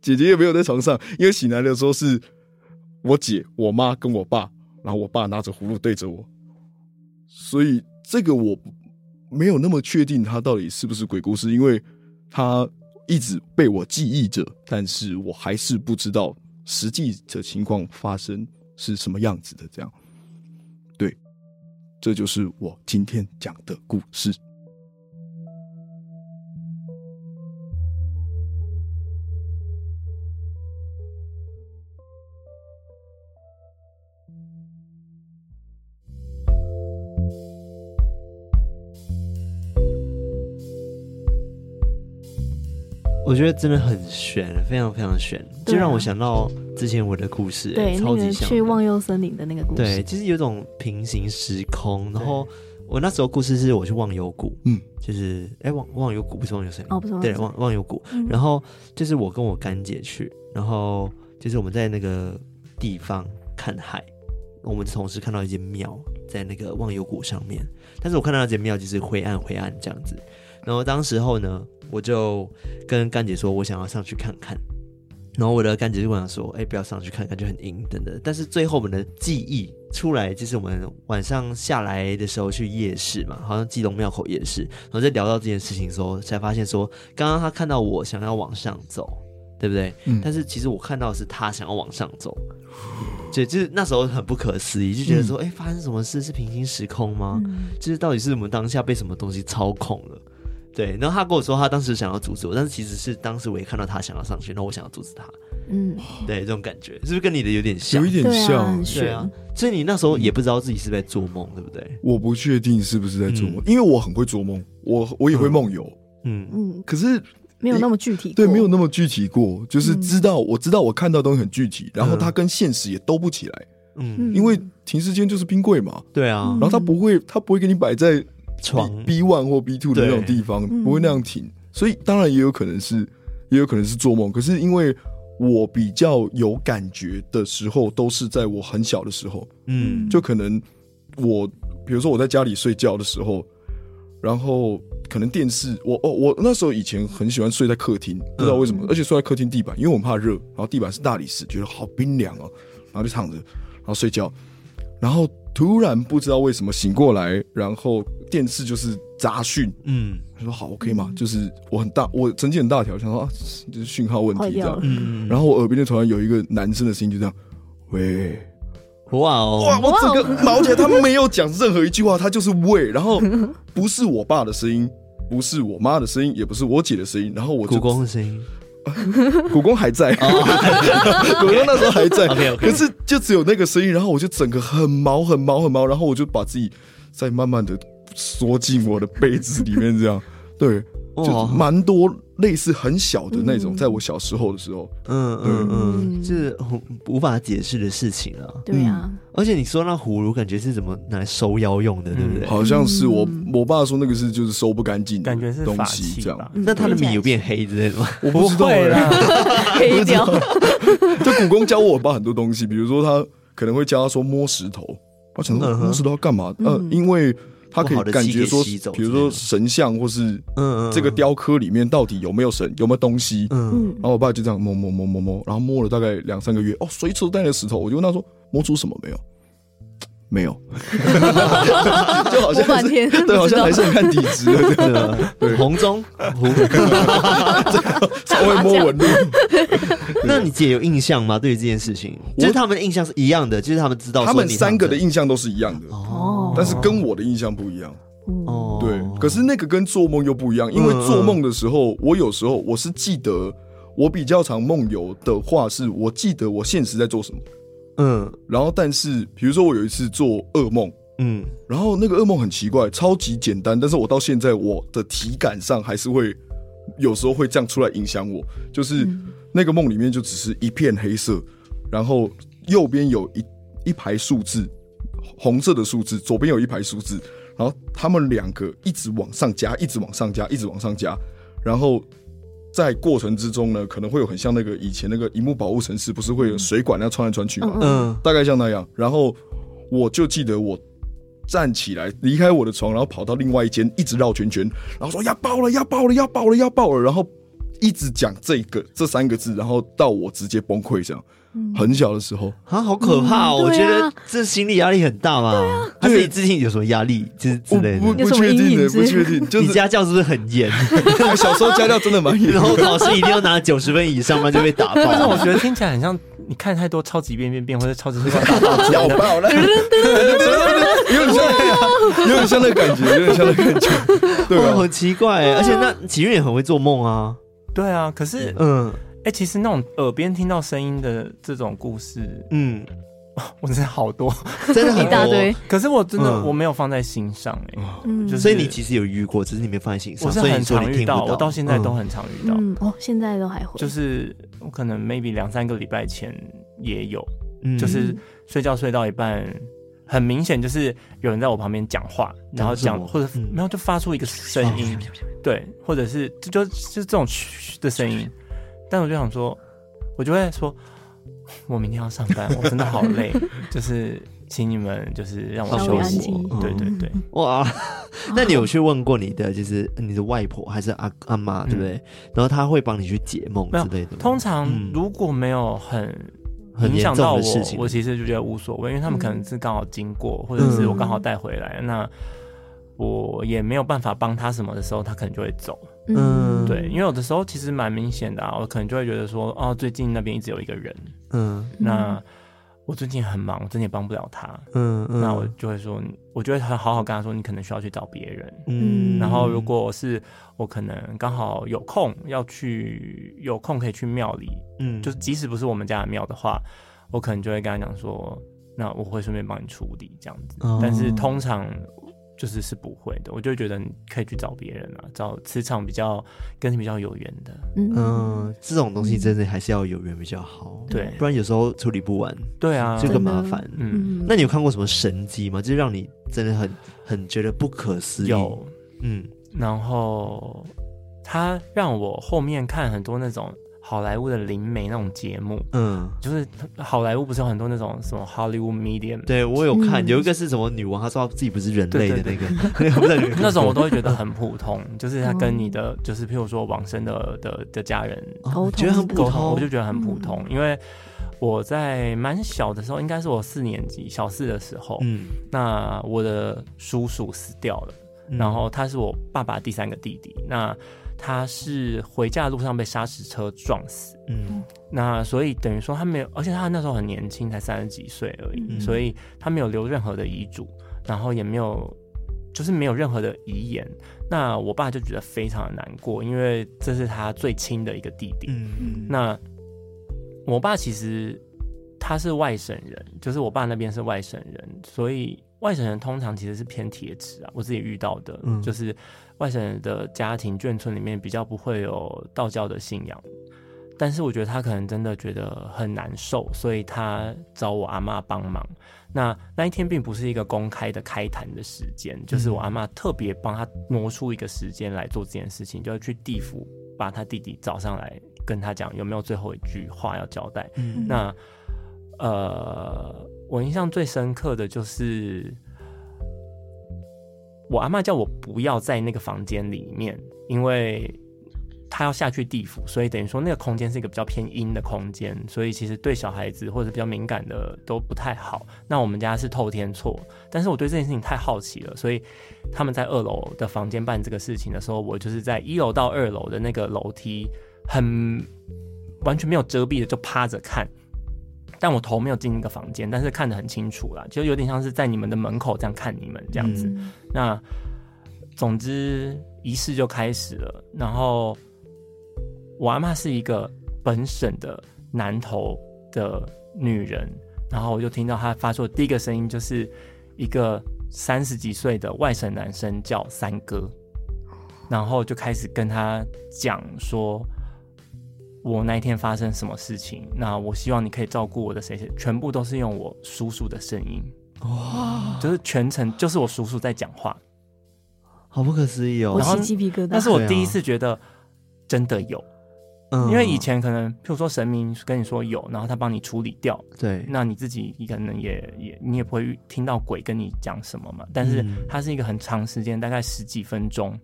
姐姐也没有在床上，因为醒来的时候是我姐、我妈跟我爸，然后我爸拿着葫芦对着我，所以这个我没有那么确定他到底是不是鬼故事，因为他一直被我记忆着，但是我还是不知道实际的情况发生是什么样子的，这样。对这就是我今天讲的故事。我觉得真的很悬，非常非常玄，就让我想到之前我的故事，对，超级像那个去忘忧森林的那个故事，对，其实有种平行时空。然后我那时候故事是我去忘忧谷，嗯，就是哎忘忘忧谷不是忘忧森林，哦不是忘，对忘忘忧谷。然后就是我跟我干姐去，然后就是我们在那个地方看海，我们同时看到一间庙在那个忘忧谷上面，但是我看到那间庙就是灰暗灰暗这样子。然后当时候呢。我就跟干姐说，我想要上去看看。然后我的干姐就跟我说：“哎、欸，不要上去看，感觉很阴等等。”但是最后我们的记忆出来，就是我们晚上下来的时候去夜市嘛，好像基隆庙口夜市。然后在聊到这件事情的时候，才发现说，刚刚他看到我想要往上走，对不对？嗯。但是其实我看到的是他想要往上走。对，就是那时候很不可思议，就觉得说，哎、欸，发生什么事？是平行时空吗？嗯、就是到底是我们当下被什么东西操控了？对，然后他跟我说，他当时想要阻止我，但是其实是当时我也看到他想要上去，然后我想要阻止他。嗯，对，这种感觉是不是跟你的有点像？有一点像，对啊。所以你那时候也不知道自己是不是在做梦，对不对？我不确定是不是在做梦，嗯、因为我很会做梦，我我也会梦游。嗯嗯，可是没有那么具体，对，没有那么具体过，就是知道、嗯、我知道我看到东西很具体，然后它跟现实也兜不起来。嗯，因为停尸间就是冰柜嘛，对啊，然后它不会，它不会给你摆在。床。B one 或 B two 的那种地方不会那样停，所以当然也有可能是，也有可能是做梦。可是因为我比较有感觉的时候，都是在我很小的时候，嗯，就可能我比如说我在家里睡觉的时候，然后可能电视，我哦我那时候以前很喜欢睡在客厅，不知道为什么，而且睡在客厅地板，因为我们怕热，然后地板是大理石，觉得好冰凉哦，然后就躺着，然后睡觉，然后。突然不知道为什么醒过来，然后电视就是杂讯，嗯，他说好 OK 吗？就是我很大，我成绩很大条，想说啊，就是讯号问题这样，嗯，然后我耳边就突然有一个男生的声音，就这样，喂，哇哦，哇，我整个毛起来，他没有讲任何一句话，他就是喂，然后 (laughs) 不是我爸的声音，不是我妈的声音，也不是我姐的声音，然后我故宫的声音。(laughs) 古宫还在，古宫那时候还在，可是就只有那个声音，然后我就整个很毛很毛很毛，然后我就把自己再慢慢的缩进我的被子里面，这样，对，就蛮多。类似很小的那种，在我小时候的时候，嗯嗯嗯，就是无法解释的事情啊。对啊，而且你说那葫芦，感觉是怎么拿来收妖用的，对不对？好像是我我爸说那个是就是收不干净，感觉是东西这样。那他的米有变黑之类的吗？我不知道，(laughs) (laughs) 黑掉。(laughs) 就古公教我爸很多东西，比如说他可能会教他说摸石头，我想说摸石头要干嘛？呃，因为。他可以感觉说，比如说神像或是这个雕刻里面到底有没有神，有没有东西？嗯，然后我爸就这样摸摸摸摸摸，然后摸了大概两三个月，哦，随处带了石头，我就问他说摸出什么没有？没有，(laughs) 就好像半天，对，好像还是很看体质的，(laughs) 真的。对，红中，(laughs) 稍微摸纹路。那你姐有印象吗？对于这件事情，就是他们的印象是一样的，就是他们知道，他们三个的印象都是一样的哦，但是跟我的印象不一样哦。对，可是那个跟做梦又不一样，因为做梦的时候，我有时候我是记得，我比较常梦游的话，是我记得我现实在做什么。嗯，然后但是比如说我有一次做噩梦，嗯，然后那个噩梦很奇怪，超级简单，但是我到现在我的体感上还是会有时候会这样出来影响我，就是那个梦里面就只是一片黑色，然后右边有一一排数字，红色的数字，左边有一排数字，然后他们两个一直往上加，一直往上加，一直往上加，然后。在过程之中呢，可能会有很像那个以前那个荧幕保护城市，不是会有水管那穿来穿去吗？嗯，大概像那样。然后我就记得我站起来离开我的床，然后跑到另外一间，一直绕圈圈，然后说要爆了，要爆了，要爆了，要爆了，然后一直讲这个这三个字，然后到我直接崩溃这样。很小的时候啊，好可怕！我觉得这心理压力很大嘛。他自己自信有什么压力之之类的？不不确定的，不确定。(laughs) 就你家教是不是很严？(laughs) 小时候家教真的蛮严，然后考试一定要拿九十分以上，不然就被打爆。但是我觉得听起来很像你看太多超级变变变或者超级大爆要爆了，(laughs) 有点像，有点像那感觉，有点像那感觉。对，很奇怪，而且那启运也很会做梦啊。对啊，可是嗯。哎、欸，其实那种耳边听到声音的这种故事，嗯，(laughs) 我真的好多，(laughs) 真的很一大堆。可是我真的、嗯、我没有放在心上，哎，嗯，就是、所以你其实有遇过，只是你没放在心上。我是很常遇到，到我到现在都很常遇到。嗯，哦，现在都还会。就是我可能 maybe 两三个礼拜前也有，嗯，就是睡觉睡到一半，很明显就是有人在我旁边讲话，然后讲或者没有就发出一个声音，对，或者是就就就是这种嘘的声音。但我就想说，我就会说，我明天要上班，我真的好累，(laughs) 就是请你们就是让我休息。对对对，哇，(laughs) 那你有去问过你的就是你的外婆还是阿阿妈，对不对？然后他会帮你去解梦之类的。通常如果没有很影响到我，我其实就觉得无所谓，因为他们可能是刚好经过，或者是我刚好带回来，那我也没有办法帮他什么的时候，他可能就会走。嗯，对，因为有的时候其实蛮明显的啊，我可能就会觉得说，哦，最近那边一直有一个人，嗯，那我最近很忙，我真的也帮不了他。嗯嗯，那我就会说，我就会很好好跟他说，你可能需要去找别人。嗯，然后如果是我可能刚好有空要去，有空可以去庙里，嗯，就是即使不是我们家的庙的话，我可能就会跟他讲说，那我会顺便帮你处理这样子。哦，但是通常。就是是不会的，我就觉得你可以去找别人啊，找磁场比较跟你比较有缘的。嗯，这种东西真的还是要有缘比较好，对，不然有时候处理不完，对啊，就更麻烦。嗯，那你有看过什么神迹吗？就是让你真的很很觉得不可思议。有，嗯，然后他让我后面看很多那种。好莱坞的灵媒那种节目，嗯，就是好莱坞不是有很多那种什么 Hollywood Medium？对我有看，有一个是什么女王，她说她自己不是人类的那个，(laughs) 那种我都会觉得很普通，(laughs) 就是她跟你的，就是譬如说往生的的的家人沟通，觉得很普通，我就觉得很普通，因为我在蛮小的时候，应该是我四年级小四的时候，嗯，那我的叔叔死掉了，然后他是我爸爸第三个弟弟，那。他是回家的路上被砂石车撞死，嗯，那所以等于说他没有，而且他那时候很年轻，才三十几岁而已，嗯，所以他没有留任何的遗嘱，然后也没有，就是没有任何的遗言。那我爸就觉得非常的难过，因为这是他最亲的一个弟弟。嗯，那我爸其实他是外省人，就是我爸那边是外省人，所以外省人通常其实是偏铁齿啊，我自己遇到的，嗯，就是。外省人的家庭眷村里面比较不会有道教的信仰，但是我觉得他可能真的觉得很难受，所以他找我阿妈帮忙。那那一天并不是一个公开的开坛的时间，就是我阿妈特别帮他挪出一个时间来做这件事情，就要去地府把他弟弟找上来，跟他讲有没有最后一句话要交代。嗯、那呃，我印象最深刻的就是。我阿嬷叫我不要在那个房间里面，因为她要下去地府，所以等于说那个空间是一个比较偏阴的空间，所以其实对小孩子或者比较敏感的都不太好。那我们家是透天厝，但是我对这件事情太好奇了，所以他们在二楼的房间办这个事情的时候，我就是在一楼到二楼的那个楼梯，很完全没有遮蔽的就趴着看。但我头没有进一个房间，但是看得很清楚啦，就有点像是在你们的门口这样看你们这样子。嗯、那总之仪式就开始了，然后我阿嬷是一个本省的南投的女人，然后我就听到她发出的第一个声音，就是一个三十几岁的外省男生叫三哥，然后就开始跟他讲说。我那一天发生什么事情？那我希望你可以照顾我的谁谁，全部都是用我叔叔的声音，哇，就是全程就是我叔叔在讲话，好不可思议哦！我起鸡皮疙瘩。那是我第一次觉得真的有，因为以前可能譬如说神明跟你说有，然后他帮你处理掉，对，那你自己你可能也也你也不会听到鬼跟你讲什么嘛。但是它是一个很长时间，大概十几分钟，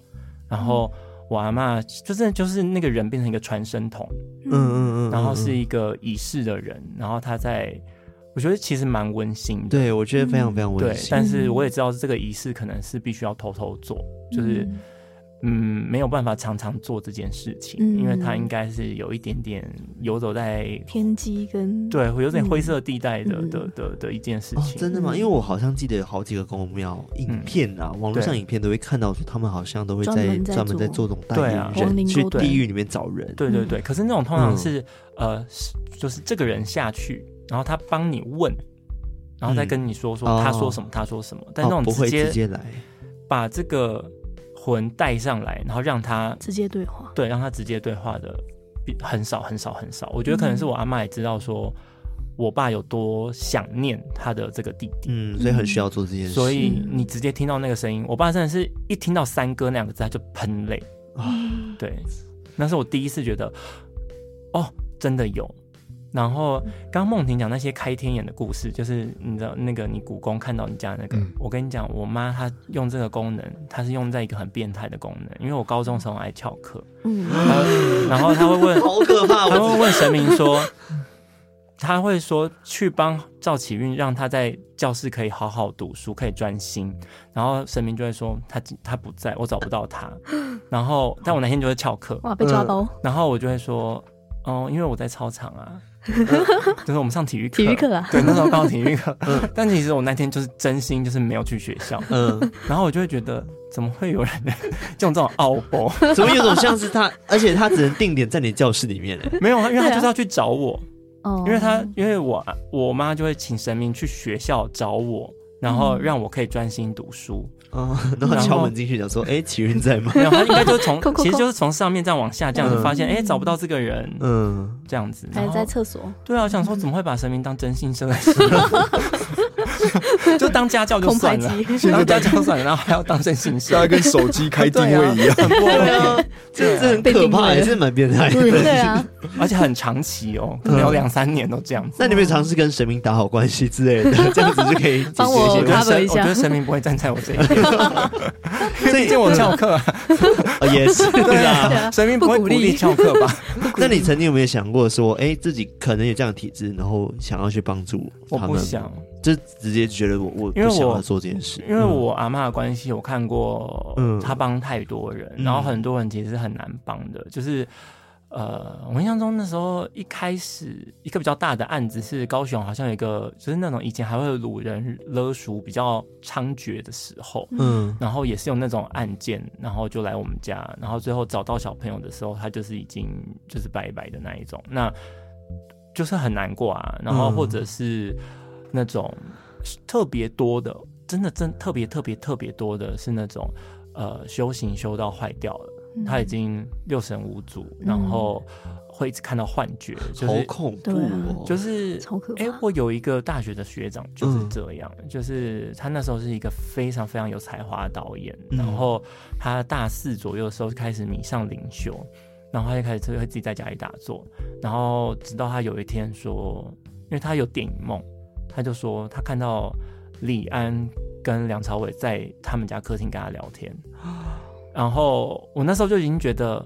然后。我阿嬷就是就是那个人变成一个传声筒，嗯嗯嗯，然后是一个已逝的人，然后他在，我觉得其实蛮温馨的，对，我觉得非常非常温馨，对，但是我也知道这个仪式可能是必须要偷偷做，就是。嗯嗯，没有办法常常做这件事情，嗯、因为他应该是有一点点游走在天机跟对，会有点灰色地带的、嗯、的的的，一件事情。哦、真的吗？因为我好像记得有好几个公庙影片啊，嗯、网络上影片都会看到说他们好像都会在专门在做这种代理人去地狱里面找人。对对对，可是那种通常是、嗯、呃，就是这个人下去，然后他帮你问，然后再跟你说说他说什么，他说什么，嗯、但那种直接、哦、不会直接来把这个。魂带上来，然后让他直接对话，对，让他直接对话的很少很少很少。我觉得可能是我阿妈也知道说，我爸有多想念他的这个弟弟，嗯，所以很需要做这件事。所以你直接听到那个声音，我爸真的是一听到三哥那两个字他就喷泪。啊，对，那是我第一次觉得，哦，真的有。然后刚刚梦婷讲那些开天眼的故事，就是你知道那个你姑公看到你家那个，嗯、我跟你讲，我妈她用这个功能，她是用在一个很变态的功能，因为我高中时候爱翘课，嗯，然后她会问，(laughs) 好可怕，她会问神明说，他会说去帮赵启运，让他在教室可以好好读书，可以专心，然后神明就会说他他不在，我找不到他，(gasps) 然后但我那天就会翘课，哇，被抓包，然后我就会说，哦，因为我在操场啊。(laughs) 就是我们上体育课，体育课啊，对，那时候刚好体育课。(laughs) 嗯，但其实我那天就是真心就是没有去学校。嗯，然后我就会觉得，怎么会有人 (laughs) 用这种奥步？怎么有种像是他，而且他只能定点在你教室里面呢？没有，因为他就是要去找我。哦，因为他因为我我妈就会请神明去学校找我，然后让我可以专心读书。哦，然后敲门进去，讲说：“哎，奇云在吗？”没有，他应该就是从，其实就是从上面这样往下，这样子发现，哎，找不到这个人，嗯，这样子，还在厕所。对啊，我想说 (laughs) 怎么会把神明当征信社？(laughs) (laughs) (laughs) 就当家教就算了，(laughs) 当家教算了，然后还要当征信社，(laughs) 跟手机开定位一样，对啊，这这很可怕，也是蛮变态的，对啊，而且很长期哦，可能有两三年都这样。子。那你们尝试跟神明打好关系之类的，这样子就可以帮我 cover 一下。我觉得神明不会站在我这一边。所以见我翘课，也是 (laughs) 对啊，神明不会鼓励翘课吧？那你曾经有没有想过说，哎，自己可能有这样的体质，然后想要去帮助他们？我不想，就直接觉得我我不想要做这件事。因为我阿妈的关系，我看过，嗯，他帮太多人，然后很多人其实是很难帮的，就是。呃，我印象中那时候一开始一个比较大的案子是高雄，好像有一个就是那种以前还会有掳人勒赎比较猖獗的时候，嗯，然后也是有那种案件，然后就来我们家，然后最后找到小朋友的时候，他就是已经就是拜拜的那一种，那就是很难过啊。然后或者是那种特别多的，真的真特别特别特别多的是那种呃修行修到坏掉了。他已经六神无主，嗯、然后会一直看到幻觉，就是好恐怖哦，就是哎，我有一个大学的学长就是这样，嗯、就是他那时候是一个非常非常有才华的导演，嗯、然后他大四左右的时候开始迷上灵修，然后他就开始会自己在家里打坐，然后直到他有一天说，因为他有电影梦，他就说他看到李安跟梁朝伟在他们家客厅跟他聊天。(laughs) 然后我那时候就已经觉得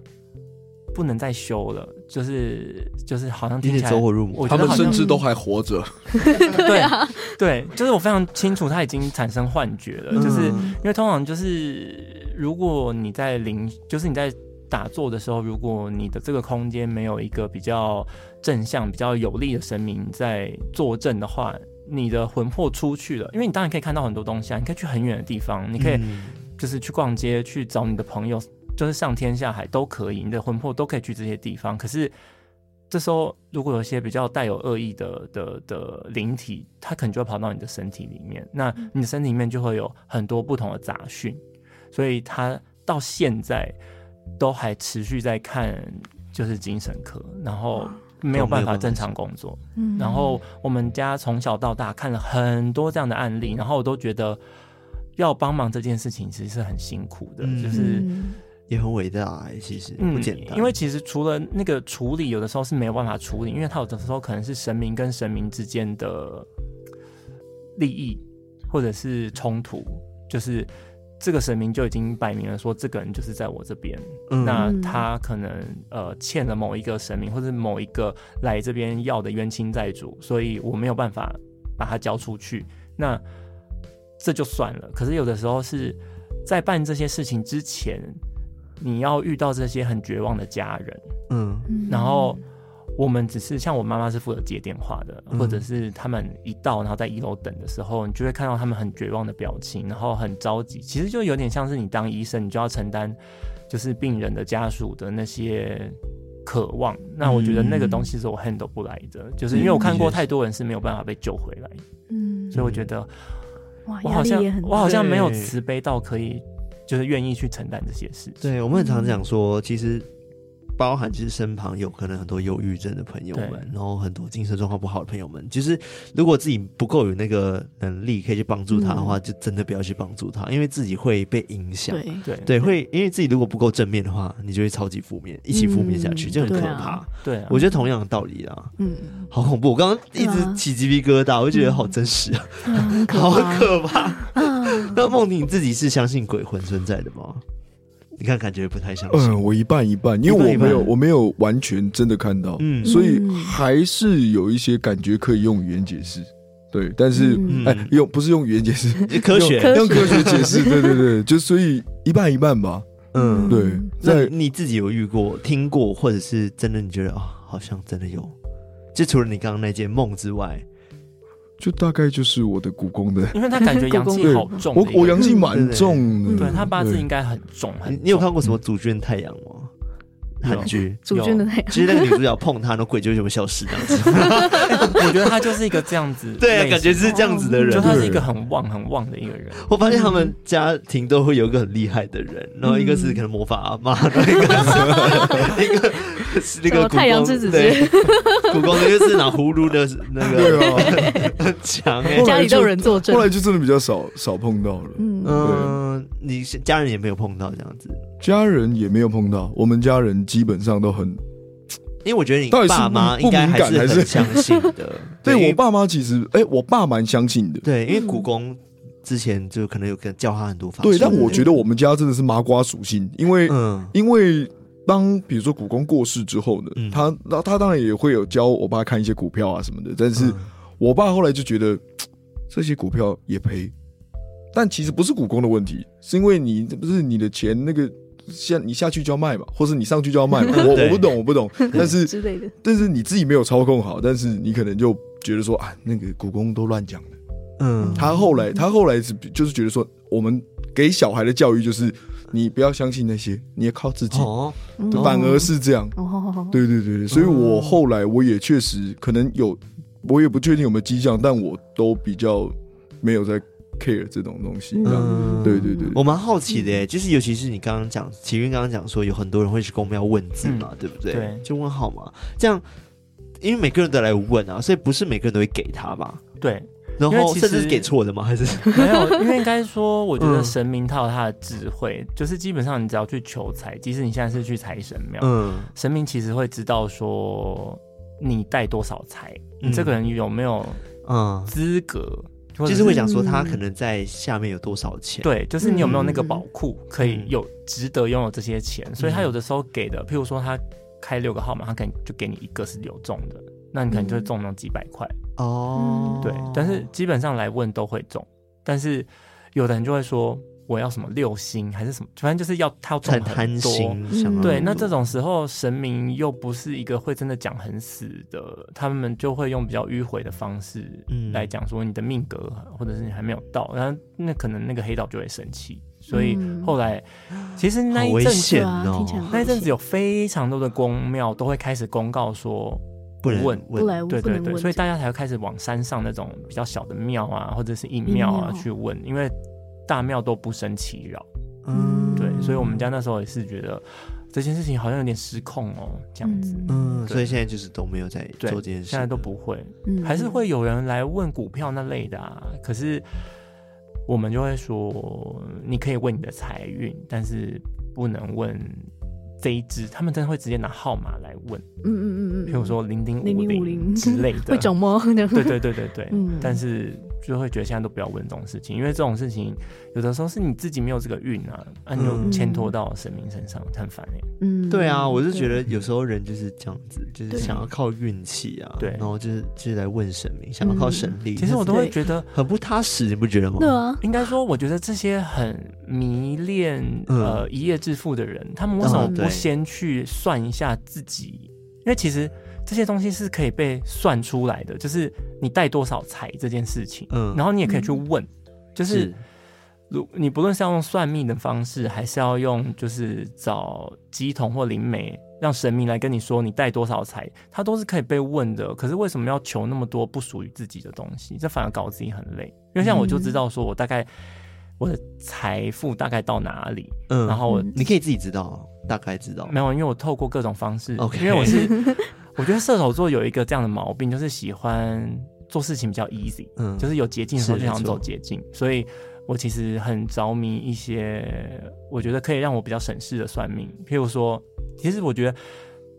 不能再修了，就是就是好像听起来走火入魔，他们甚至都还活着。(laughs) 对啊对，就是我非常清楚他已经产生幻觉了，嗯、就是因为通常就是如果你在灵，就是你在打坐的时候，如果你的这个空间没有一个比较正向、比较有力的神明在坐镇的话，你的魂魄出去了，因为你当然可以看到很多东西啊，你可以去很远的地方，你可以。嗯就是去逛街，去找你的朋友，就是上天下海都可以，你的魂魄都可以去这些地方。可是这时候，如果有些比较带有恶意的的的灵体，它可能就会跑到你的身体里面，那你的身体里面就会有很多不同的杂讯，所以他到现在都还持续在看，就是精神科，然后没有办法正常工作。嗯，然后我们家从小到大看了很多这样的案例，然后我都觉得。要帮忙这件事情其实是很辛苦的，嗯、就是也很伟大，其实不简单、嗯。因为其实除了那个处理，有的时候是没有办法处理，因为他有的时候可能是神明跟神明之间的利益或者是冲突，就是这个神明就已经摆明了说，这个人就是在我这边，嗯、那他可能呃欠了某一个神明或者某一个来这边要的冤亲债主，所以我没有办法把他交出去。那这就算了，可是有的时候是在办这些事情之前，你要遇到这些很绝望的家人，嗯，然后我们只是像我妈妈是负责接电话的，嗯、或者是他们一到，然后在一楼等的时候，你就会看到他们很绝望的表情，然后很着急。其实就有点像是你当医生，你就要承担就是病人的家属的那些渴望。那我觉得那个东西是我 handle 不来的，嗯、就是因为我看过太多人是没有办法被救回来，嗯，所以我觉得。我好像我好像没有慈悲到可以，就是愿意去承担这些事情。对，我们很常讲说，其实。包含其实身旁有可能很多忧郁症的朋友们，然后很多精神状况不好的朋友们，其实如果自己不够有那个能力可以去帮助他的话，嗯、就真的不要去帮助他，因为自己会被影响。对对对，会因为自己如果不够正面的话，你就会超级负面，一起负面下去，嗯、就很可怕。对、啊，我觉得同样的道理啊。嗯，好恐怖！我刚刚一直起鸡皮疙瘩，啊、我就觉得好真实啊，嗯、(laughs) 好可怕。那梦婷自己是相信鬼魂存在的吗？你看，感觉不太像。嗯，我一半一半，因为我没有，我没有完全真的看到，嗯，所以还是有一些感觉可以用语言解释。对，但是哎、嗯，用不是用语言解释，(laughs) 科学用，用科学解释。对对对，就所以一半一半吧。嗯，对。那你自己有遇过、听过，或者是真的你觉得啊、哦，好像真的有就除了你刚刚那件梦之外。就大概就是我的故宫的，因为他感觉 (laughs) 阳气好重，我我阳气蛮重的，对他八字应该很重。你有看过什么主君太阳吗？韩剧主君的太阳，其实那个女主角碰他，那鬼就会消失这样子。(laughs) 我觉得他就是一个这样子，(laughs) 对啊，感觉是这样子的人，就他是一个很旺很旺的一个人。我发现他们家庭都会有一个很厉害的人，然后一个是可能魔法阿妈，然后一个是一个是 (laughs) 那个太阳之子，对，故宫的就是拿葫芦的那个很强哎，家里都有人作证，后来就真的比较少少碰到了。嗯，你家人也没有碰到这样子。家人也没有碰到，我们家人基本上都很，因为我觉得你爸妈应该还是很相信的。(laughs) 对，我爸妈其实，哎，我爸蛮相信的。对，因为故宫之前就可能有跟教他很多法。对，但我觉得我们家真的是麻瓜属性，因为，嗯，因为当比如说股工过世之后呢，他那他当然也会有教我爸看一些股票啊什么的，但是我爸后来就觉得这些股票也赔，但其实不是股工的问题，是因为你不是你的钱那个。下你下去就要卖嘛，或是你上去就要卖嘛。(laughs) 我我不懂，我不懂。(laughs) 但是之类的，但是你自己没有操控好，但是你可能就觉得说啊，那个股东都乱讲的。嗯，他后来他后来是就是觉得说，我们给小孩的教育就是你不要相信那些，你要靠自己。哦，反而是这样。哦，对对对对，所以我后来我也确实可能有，我也不确定有没有迹象，但我都比较没有在。care 这种东西，嗯，对对对，我蛮好奇的，就是尤其是你刚刚讲，齐云刚刚讲说有很多人会去公庙问字嘛，嗯、对不对？对，就问号嘛，这样，因为每个人都来问啊，所以不是每个人都会给他吧？对，然后甚至是给错的吗？还是？没有？因为应该说，(laughs) 我觉得神明他有他的智慧，嗯、就是基本上你只要去求财，即使你现在是去财神庙，嗯，神明其实会知道说你带多少财，嗯、你这个人有没有嗯。资格。就是会讲说他可能在下面有多少钱，对，就是你有没有那个宝库可以有值得拥有这些钱，嗯、所以他有的时候给的，譬如说他开六个号码，他可能就给你一个是有中的，那你可能就会中那几百块哦，对，但是基本上来问都会中，但是有的人就会说。我要什么六星还是什么，反正就是要他要赚很多。对，那这种时候神明又不是一个会真的讲很死的，他们就会用比较迂回的方式来讲说你的命格，或者是你还没有到，然后那可能那个黑道就会生气。所以后来其实那一阵子，那一阵子有非常多的公庙都会开始公告说不能问，不来问，对对对，所以大家才会开始往山上那种比较小的庙啊，或者是阴庙啊去问，因为。大庙都不生其扰，嗯，对，所以我们家那时候也是觉得这件事情好像有点失控哦，这样子，嗯，所以现在就是都没有在做这件事，现在都不会，嗯，还是会有人来问股票那类的啊，可是我们就会说，你可以问你的财运，但是不能问。这一支，他们真的会直接拿号码来问，嗯嗯嗯嗯，比如说零零五零之类的，会肿吗？对对对对对，嗯，但是就会觉得现在都不要问这种事情，因为这种事情有的时候是你自己没有这个运啊，啊，你又牵拖到神明身上，很烦哎。嗯，对啊，我是觉得有时候人就是这样子，就是想要靠运气啊，对，然后就是就是来问神明，想要靠神力，其实我都会觉得很不踏实，你不觉得吗？对啊，应该说，我觉得这些很迷恋呃一夜致富的人，他们为什么不？先去算一下自己，因为其实这些东西是可以被算出来的，就是你带多少财这件事情。嗯，然后你也可以去问，就是如你不论是要用算命的方式，还是要用就是找乩童或灵媒，让神明来跟你说你带多少财，它都是可以被问的。可是为什么要求那么多不属于自己的东西？这反而搞自己很累。因为像我就知道说我大概。我的财富大概到哪里？嗯，然后我你可以自己知道，大概知道。没有，因为我透过各种方式。OK，因为我是，(laughs) 我觉得射手座有一个这样的毛病，就是喜欢做事情比较 easy，嗯，就是有捷径的时候就想走捷径。所以我其实很着迷一些，我觉得可以让我比较省事的算命。譬如说，其实我觉得。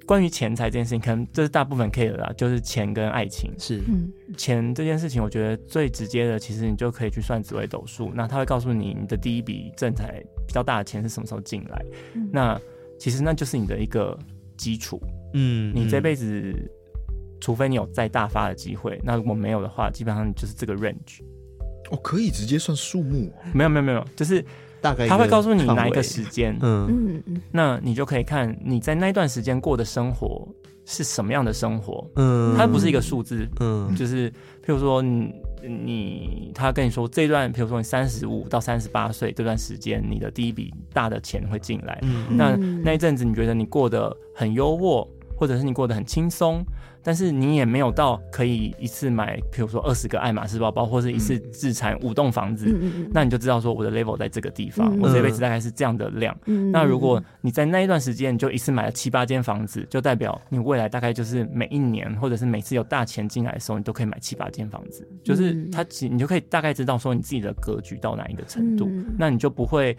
关于钱财这件事情，可能这是大部分 care 的啦，就是钱跟爱情。是，钱这件事情，我觉得最直接的，其实你就可以去算紫微斗数，那他会告诉你你的第一笔正财比较大的钱是什么时候进来。嗯、那其实那就是你的一个基础。嗯，你这辈子、嗯、除非你有再大发的机会，那如果没有的话，基本上就是这个 range。哦，可以直接算数目？没有没有没有，就是。大概他会告诉你哪一个时间，嗯嗯嗯，那你就可以看你在那段时间过的生活是什么样的生活。嗯，它不是一个数字。嗯，就是譬如说你你他跟你说这段，比如说你三十五到三十八岁这段时间，你的第一笔大的钱会进来。嗯，那那一阵子你觉得你过得很优渥，或者是你过得很轻松。但是你也没有到可以一次买，比如说二十个爱马仕包包，或是一次自产五栋房子，嗯，那你就知道说我的 level 在这个地方，嗯，我这辈子大概是这样的量。嗯，那如果你在那一段时间你就一次买了七八间房子，就代表你未来大概就是每一年或者是每次有大钱进来的时候，你都可以买七八间房子，就是它其你就可以大概知道说你自己的格局到哪一个程度，嗯，那你就不会。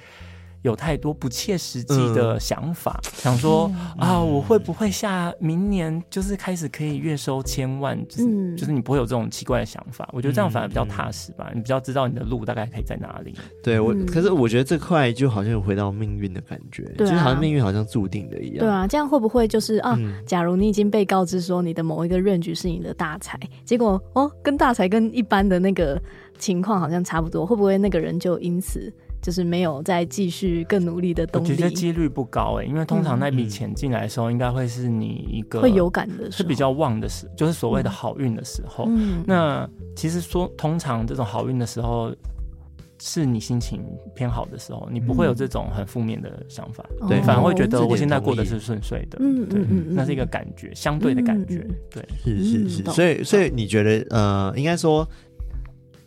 有太多不切实际的想法，嗯、想说啊，我会不会下明年就是开始可以月收千万？就是、嗯、就是你不会有这种奇怪的想法。我觉得这样反而比较踏实吧，嗯、你比较知道你的路大概可以在哪里。对我，可是我觉得这块就好像有回到命运的感觉，嗯、就好像命运好像注定的一样。对啊，这样会不会就是啊？假如你已经被告知说你的某一个 range 是你的大财，结果哦，跟大财跟一般的那个情况好像差不多，会不会那个人就因此？就是没有再继续更努力的动力，我觉得几率不高哎、欸，因为通常那笔钱进来的时候，应该会是你一个会有感的，是比较旺的时，就是所谓的好运的时候。嗯、那其实说，通常这种好运的时候，是你心情偏好的时候，你不会有这种很负面的想法，嗯、对，反而会觉得我现在过得是顺遂的，嗯对，那是一个感觉，相对的感觉，对，是是是，所以所以你觉得呃，应该说。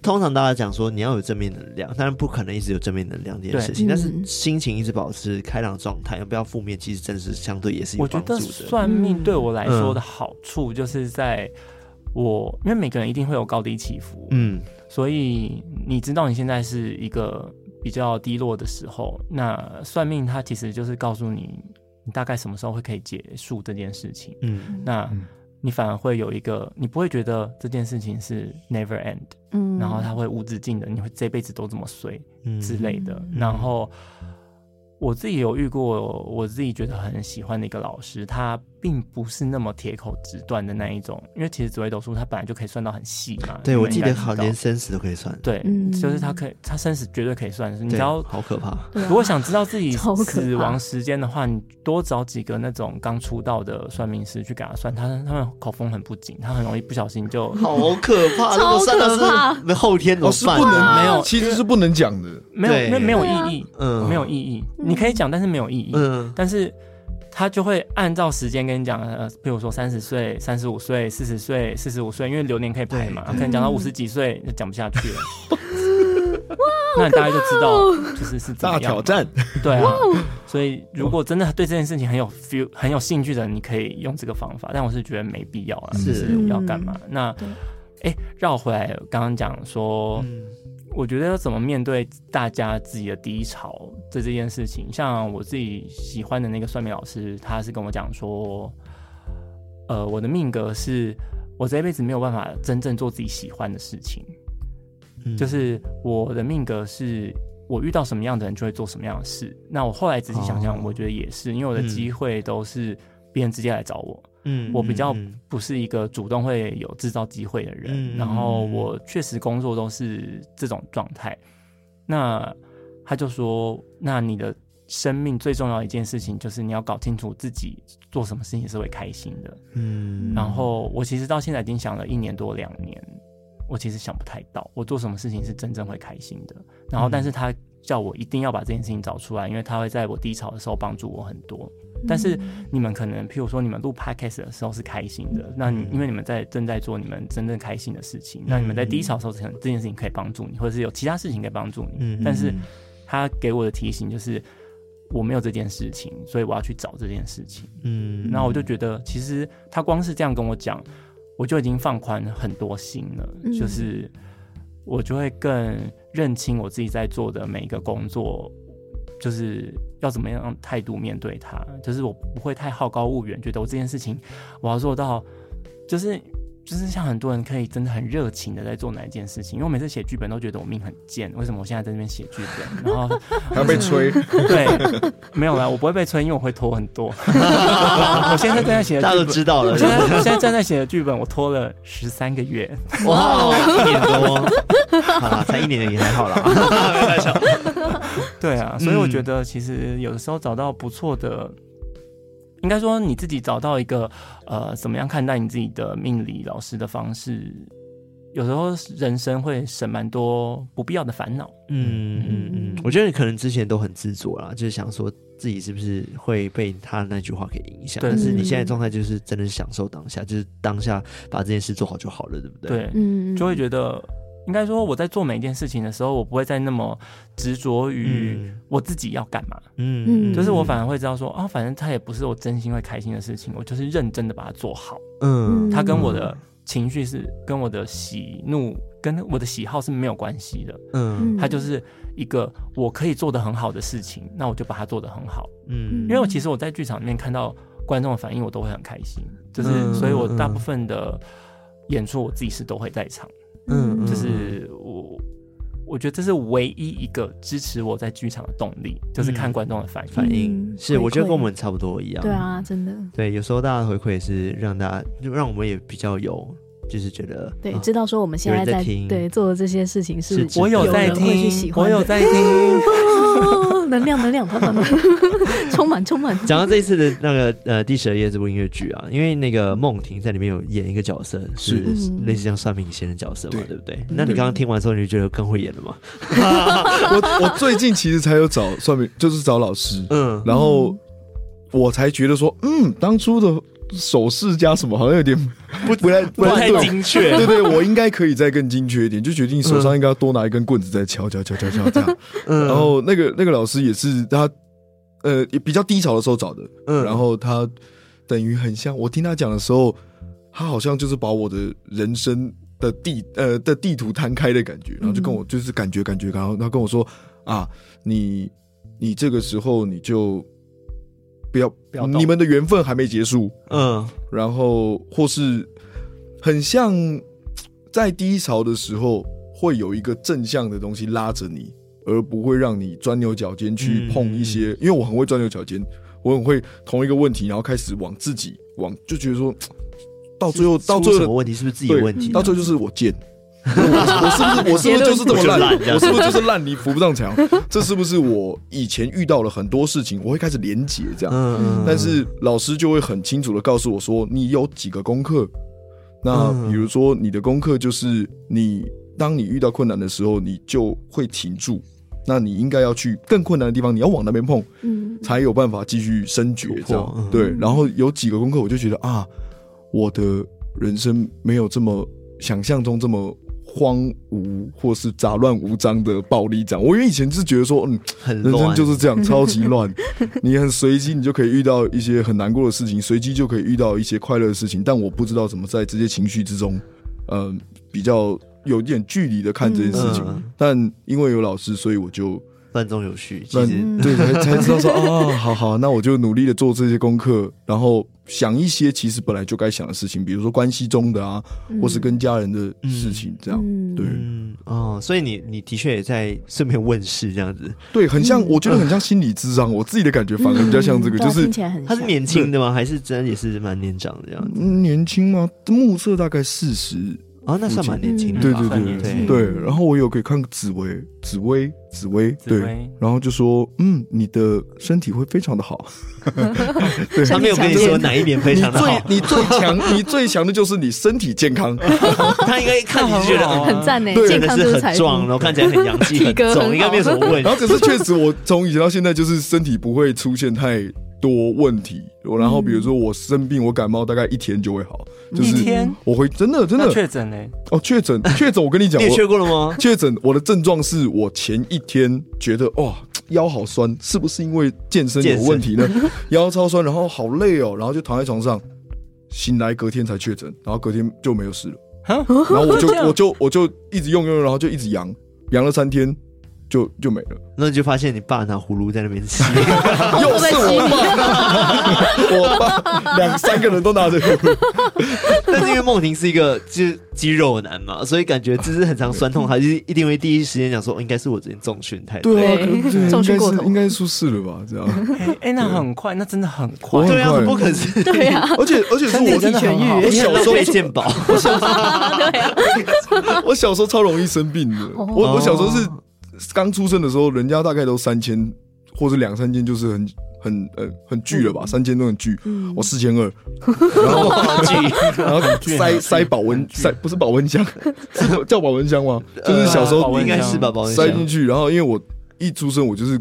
通常大家讲说你要有正面能量，但是不可能一直有正面能量这件事情。但是心情一直保持开朗状态，要不要负面，其实真是相对也是有帮助的。我觉得算命对我来说的好处，就是在我因为每个人一定会有高低起伏，嗯，所以你知道你现在是一个比较低落的时候，那算命它其实就是告诉你，你大概什么时候会可以结束这件事情，嗯，那。你反而会有一个，你不会觉得这件事情是 never end，嗯，然后它会无止境的，你会这辈子都这么衰，嗯，之类的，然后。我自己有遇过，我自己觉得很喜欢的一个老师，他并不是那么铁口直断的那一种，因为其实紫微斗数它本来就可以算到很细嘛。对，我记得好连生死都可以算。对，嗯、就是他可以，他生死绝对可以算。你只要好可怕。如果想知道自己 (laughs) 死亡时间的话，你多找几个那种刚出道的算命师去给他算，他他们口风很不紧，他很容易不小心就 (laughs) 好可怕。如果算的是那后天怎么办？哦、不能没有，其实是不能讲的，没有，那没有意义，嗯，没有意义。你可以讲，但是没有意义。嗯，但是他就会按照时间跟你讲，呃，比如说三十岁、三十五岁、四十岁、四十五岁，因为流年可以排嘛，可能讲到五十几岁就讲不下去了。(laughs) 那你大家就知道，就是是怎么样。大挑战，对啊。所以如果真的对这件事情很有 feel、很有兴趣的，你可以用这个方法。但我是觉得没必要啊，是要干嘛？那，哎，绕回来，刚刚讲说。我觉得要怎么面对大家自己的低潮这这件事情，像我自己喜欢的那个算命老师，他是跟我讲说，呃，我的命格是我这一辈子没有办法真正做自己喜欢的事情，嗯、就是我的命格是我遇到什么样的人就会做什么样的事。那我后来仔细想想，我觉得也是，因为我的机会都是别人直接来找我。嗯，我比较不是一个主动会有制造机会的人，嗯、然后我确实工作都是这种状态。那他就说，那你的生命最重要一件事情就是你要搞清楚自己做什么事情是会开心的。嗯，然后我其实到现在已经想了一年多两年，我其实想不太到我做什么事情是真正会开心的。然后，但是他叫我一定要把这件事情找出来，因为他会在我低潮的时候帮助我很多。但是你们可能，譬如说你们录 podcast 的时候是开心的，那你因为你们在正在做你们真正开心的事情，那你们在低潮的时候，可能这件事情可以帮助你，或者是有其他事情可以帮助你。但是他给我的提醒就是，我没有这件事情，所以我要去找这件事情。嗯，然后我就觉得，其实他光是这样跟我讲，我就已经放宽很多心了，就是我就会更认清我自己在做的每一个工作。就是要怎么样态度面对它，就是我不会太好高骛远，觉得我这件事情我要做到，就是就是像很多人可以真的很热情的在做哪一件事情，因为我每次写剧本都觉得我命很贱，为什么我现在在这边写剧本，然后 (laughs) 还要被催？(laughs) 对，没有啦，我不会被催，因为我会拖很多。我现在正在写的，大家都知道了。我现在我现在正在写的剧本，我拖了十三个月，哇，一年多，(laughs) 好啦，才一年也还好啦。(laughs) 对啊，所以我觉得其实有的时候找到不错的。应该说你自己找到一个呃，怎么样看待你自己的命理老师的方式，有时候人生会省蛮多不必要的烦恼。嗯嗯嗯，我觉得你可能之前都很执着啦，就是想说自己是不是会被他那句话给影响。但是你现在状态就是真的享受当下，就是当下把这件事做好就好了，对不对？对，嗯，就会觉得。应该说，我在做每一件事情的时候，我不会再那么执着于我自己要干嘛。嗯，就是我反而会知道说，啊，反正它也不是我真心会开心的事情，我就是认真的把它做好。嗯，它跟我的情绪是跟我的喜怒跟我的喜好是没有关系的。嗯，它就是一个我可以做的很好的事情，那我就把它做的很好。嗯，因为我其实我在剧场里面看到观众的反应，我都会很开心。就是，所以我大部分的演出，我自己是都会在场。嗯，就是我，我觉得这是唯一一个支持我在剧场的动力，就是看观众的反应。反应是，我觉得跟我们差不多一样。对啊，真的。对，有时候大家的回馈也是让大家，就让我们也比较有。就是觉得对，知道说我们现在在听对做的这些事情是，我有在听，我有在听，能 (laughs) 量能量，(laughs) 充满充满。讲到这一次的那个呃第十二夜这部音乐剧啊，因为那个梦婷在里面有演一个角色，是类似像算命仙的角色嘛，对不对？那你刚刚听完之后，你就觉得更会演了吗？(laughs) 我我最近其实才有找算命，就是找老师，嗯，然后我才觉得说，嗯，当初的。手势加什么好像有点不不太不太精确，对对，我应该可以再更精确一点，就决定手上应该要多拿一根棍子在敲敲敲敲敲这样。然后那个那个老师也是他，呃，也比较低潮的时候找的，嗯，然后他等于很像我听他讲的时候，他好像就是把我的人生的地呃的地图摊开的感觉，然后就跟我就是感觉感觉，然后他跟我说啊，你你这个时候你就。不要，不要，你们的缘分还没结束。嗯，然后或是很像在低潮的时候，会有一个正向的东西拉着你，而不会让你钻牛角尖去碰一些。嗯、因为我很会钻牛角尖，我很会同一个问题，然后开始往自己往，就觉得说 (tsk) 到最后，到最后什么问题是不是自己的问题？到最后就是我贱。我，我是不是我是不是就是这么烂？我是不是就是烂泥扶不上墙？(laughs) 这是不是我以前遇到了很多事情，我会开始连结这样？但是老师就会很清楚的告诉我说，你有几个功课。那比如说你的功课就是，你当你遇到困难的时候，你就会停住。那你应该要去更困难的地方，你要往那边碰，才有办法继续升级这样。对，然后有几个功课，我就觉得啊，我的人生没有这么想象中这么。荒芜或是杂乱无章的暴力这样，我因为以前是觉得说，嗯，很，人生就是这样，(laughs) 超级乱。你很随机，你就可以遇到一些很难过的事情，随机就可以遇到一些快乐的事情。但我不知道怎么在这些情绪之中，嗯，比较有点距离的看这件事情。嗯、但因为有老师，所以我就。乱中有序，其实对才才知道说哦，好好，那我就努力的做这些功课，然后想一些其实本来就该想的事情，比如说关系中的啊，或是跟家人的事情，这样对，嗯哦，所以你你的确也在顺便问事这样子，对，很像，我觉得很像心理智商，(laughs) 我自己的感觉反而比较像这个，就是他是年轻的吗？还是真的也是蛮年长的这样子？年轻吗？目测大概四十。啊，那算蛮年轻的，对对对对对。然后我有可以看紫薇，紫薇，紫薇，对。然后就说，嗯，你的身体会非常的好。(laughs) 对，他没有跟你说哪一年非常的好。你最强，你最强的就是你身体健康。(laughs) 他应该看你觉得 (laughs) 很赞呢，真的是很壮，然后看起来很洋气，很重，应该没有什么问题。然后可是确实，我从以前到现在就是身体不会出现太多问题。然后比如说我生病，我感冒大概一天就会好。就是我会真的真的确诊呢？哦，确诊确诊，我跟你讲，你确过了吗？(laughs) 确诊，我的症状是我前一天觉得哇腰好酸，是不是因为健身有问题呢？腰超酸，然后好累哦，然后就躺在床上，醒来隔天才确诊，然后隔天就没有事了。然后我就 (laughs) 我就我就一直用用，然后就一直阳，阳了三天。就就没了，那你就发现你爸拿葫芦在那边吸，(laughs) (laughs) 又是 (laughs) 我爸，我爸两三个人都拿着葫芦，但是因为梦婷是一个就是肌肉男嘛，所以感觉就是很常酸痛，还是一定会第一时间讲说，应该是我昨天重训太多，对啊，重训过头，应该出事了吧？这样，哎，那很快，那真的很快，对啊，不可思议，对啊，而且而且是我我小时候健保，我小时候对啊，我小时候超容易生病的，我我小时候是。刚出生的时候，人家大概都三千或者两三千，就是很很呃很巨了吧，三千都很巨，我四千二，(laughs) 然后 (laughs) 然后塞塞保温塞不是保温箱，(laughs) 是叫保温箱吗？就是小时候应该是吧保温箱塞进去，然后因为我一出生我就是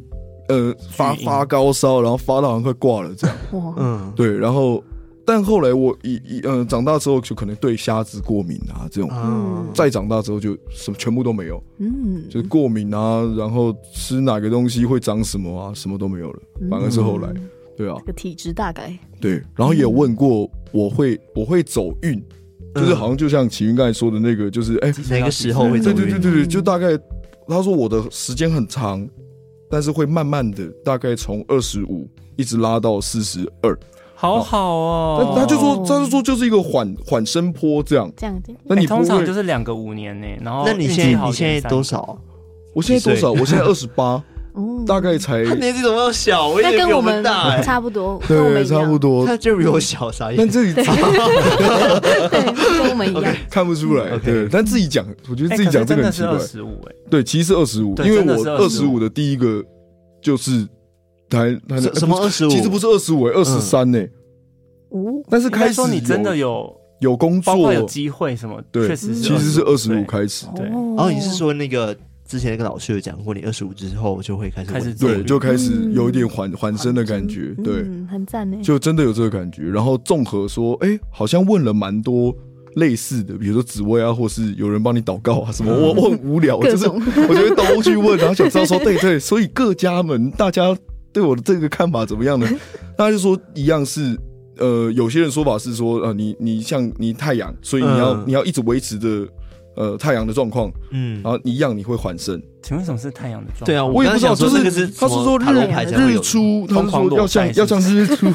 呃发发高烧，然后发到好像快挂了这样，嗯，对，然后。但后来我一一嗯长大之后就可能对虾子过敏啊这种，嗯、再长大之后就什么全部都没有，嗯，就是过敏啊，然后吃哪个东西会长什么啊，什么都没有了，反而是后来，嗯、对啊，这个体质大概对，然后也有问过我会我会走运，就是好像就像启云刚才说的那个，就是哎哪个时候会走运？对对对对对，就大概他说我的时间很长，但是会慢慢的大概从二十五一直拉到四十二。好好哦，他就说，他就说就是一个缓缓升坡这样，这样子。那你通常就是两个五年呢？然后那你现在你现在多少？我现在多少？我现在二十八，(laughs) 大概才。年纪怎么小？我以为比我们大，差不多，对，差不多。他就比我小，啥？但这里 (laughs) 跟我们一样，看不出来。对，但自己讲，我觉得自己讲这个很奇怪。二十五哎，对，其实是二十五，因为我二十五的第一个就是台台什么二十五？其实不是二十五哎，二十三呢。但是开始说你真的有有工作，有机会什么？对，确实其实是二十五开始。对，然后你是说那个之前那个老师有讲过，你二十五之后就会开始开始对，就开始有一点缓缓升的感觉。对，很赞呢，就真的有这个感觉。然后综合说，哎，好像问了蛮多类似的，比如说紫薇啊，或是有人帮你祷告啊什么。我我很无聊，就是我觉得都去问，然后想知道说，对对，所以各家门大家对我的这个看法怎么样呢？(laughs) 大家就说一样是。呃，有些人说法是说，呃，你你像你太阳，所以你要、嗯、你要一直维持着呃太阳的状况，嗯，然后一样你会缓升。请问什么是太阳的状态？对啊，我也不知道，就是他是说日日出，他说要像要像日出。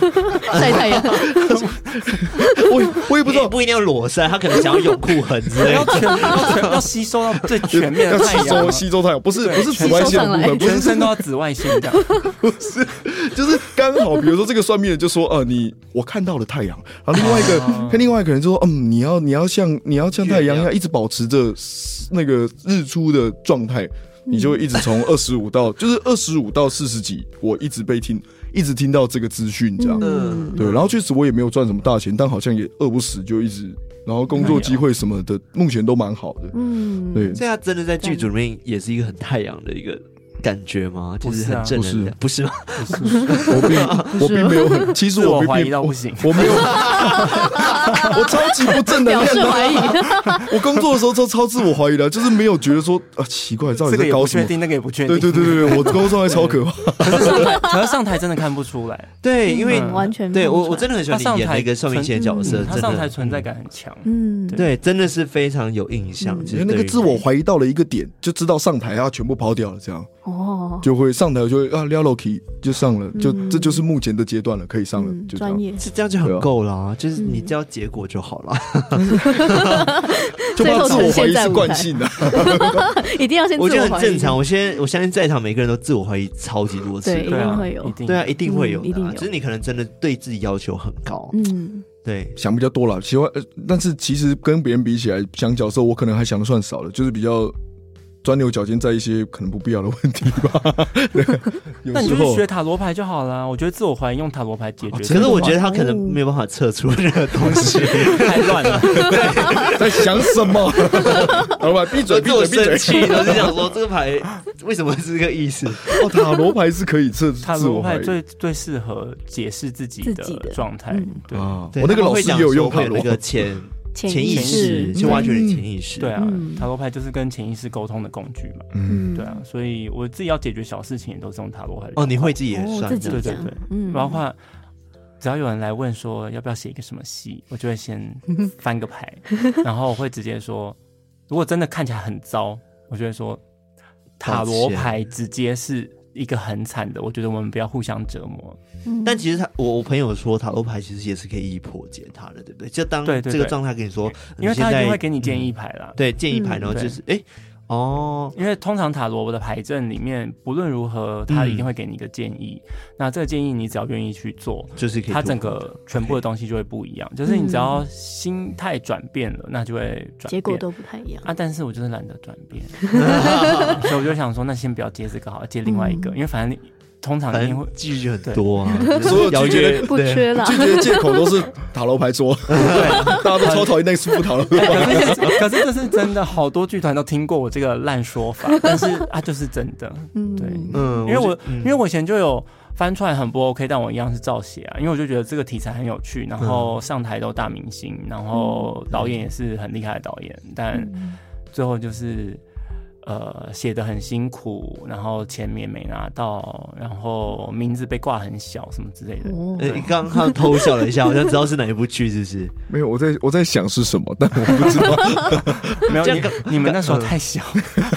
晒太阳。我我也不知道，(laughs) (laughs) 不一定要裸晒，他可能想要泳裤痕之类的，要全要要吸收到最全面的太阳，吸收吸收太阳，不是不是紫外线部分，全身都要紫外线这样，(laughs) 不是，就是刚好，比如说这个算命的就说，呃，你我看到了太阳，然后另外一个跟另外一个人就说，嗯，你要你要像你要像太阳一样，一直保持着那个日出的状态。你就会一直从二十五到 (laughs) 就是二十五到四十几，我一直被听，一直听到这个资讯这样，嗯、对，然后确实我也没有赚什么大钱，但好像也饿不死，就一直，然后工作机会什么的，目前都蛮好的，嗯，对，这样真的在剧组里面也是一个很太阳的一个。感觉吗？就是很正能量，不是吗？不是，我并 (laughs) 我并没有很，(laughs) 其实我怀疑到不行，我没有，(laughs) 我超级不正能量的。我工作的时候都超自我怀疑的，就是没有觉得说啊奇怪，到底在搞什么？确定那个也不确定。对对对对，我工作还超可怕。可是上台真的看不出来，对，因为完全对我我真的很喜欢你演那个算命仙的角色，他上台存在感很强，嗯，对，真的是非常有印象。那个自我怀疑到了一个点，就知道上台要全部抛掉了，这样。哦，就会上台就会啊撩 Loki 就上了，就这就是目前的阶段了，可以上了，就专业。是这样就很够了，啊就是你只要结果就好了，(laughs) 就怕自我怀疑是惯性的，(laughs) 一定要先。我觉得很正常，我现在我相信在场每个人都自我怀疑超级多次，对，一定会有，对啊，一定会有，一定有，只是你可能真的对自己要求很高，嗯，对，想比较多了，喜欢，但是其实跟别人比起来，想角色我可能还想的算少了，就是比较。钻牛角尖在一些可能不必要的问题吧。(laughs) 那你就学塔罗牌就好了。我觉得自我怀疑用塔罗牌解决。可是我觉得他可能没有办法测出任何东西，太乱了。(laughs) 在想什么？(laughs) 好吧，闭嘴，闭嘴，闭嘴。我是想说，这个牌为什么是这个意思？哦，塔罗牌是可以测。塔罗牌最最适合解释自己的状态。对啊，我那个老师也有用塔罗签。潜意识。去挖掘你潜意识，对啊，塔罗牌就是跟潜意识沟通的工具嘛，嗯，对啊，所以我自己要解决小事情也都是用塔罗牌。哦，你会自己也算，对对对，嗯，包括只要有人来问说要不要写一个什么戏，我就会先 (laughs) 翻个牌，然后我会直接说，如果真的看起来很糟，我就会说塔罗牌直接是。一个很惨的，我觉得我们不要互相折磨。嗯、但其实他，我我朋友说塔罗牌其实也是可以一一破解他的，对不对？就当这个状态跟你说，因为他一定会给你建议牌啦，嗯、对，建议牌，然后就是哎。哦，因为通常塔罗的牌阵里面，不论如何，他一定会给你一个建议。嗯、那这个建议你只要愿意去做，就是他整个全部的东西就会不一样。就是你只要心态转变了，那就会转变，结果都不太一样。啊。但是我就是懒得转变，(laughs) 所以我就想说，那先不要接这个好，接另外一个，嗯、因为反正你通常一定会拒绝很多啊，(laughs) 所有拒绝不缺了，拒绝的借口都是塔罗牌桌，对，(laughs) 大家都超讨厌那个舒服塔罗牌。(laughs) 可是这是真的，好多剧团都听过我这个烂说法，但是啊，就是真的，对，嗯，因为我因为我以前就有翻出来很不 OK，但我一样是照写啊，因为我就觉得这个题材很有趣，然后上台都大明星，然后导演也是很厉害的导演，但最后就是。呃，写的很辛苦，然后钱也没拿到，然后名字被挂很小，什么之类的。你刚刚偷笑了一下，好像知道是哪一部剧，是不是？没有，我在我在想是什么，但我不知道。(laughs) 没有，你你们那时候太小，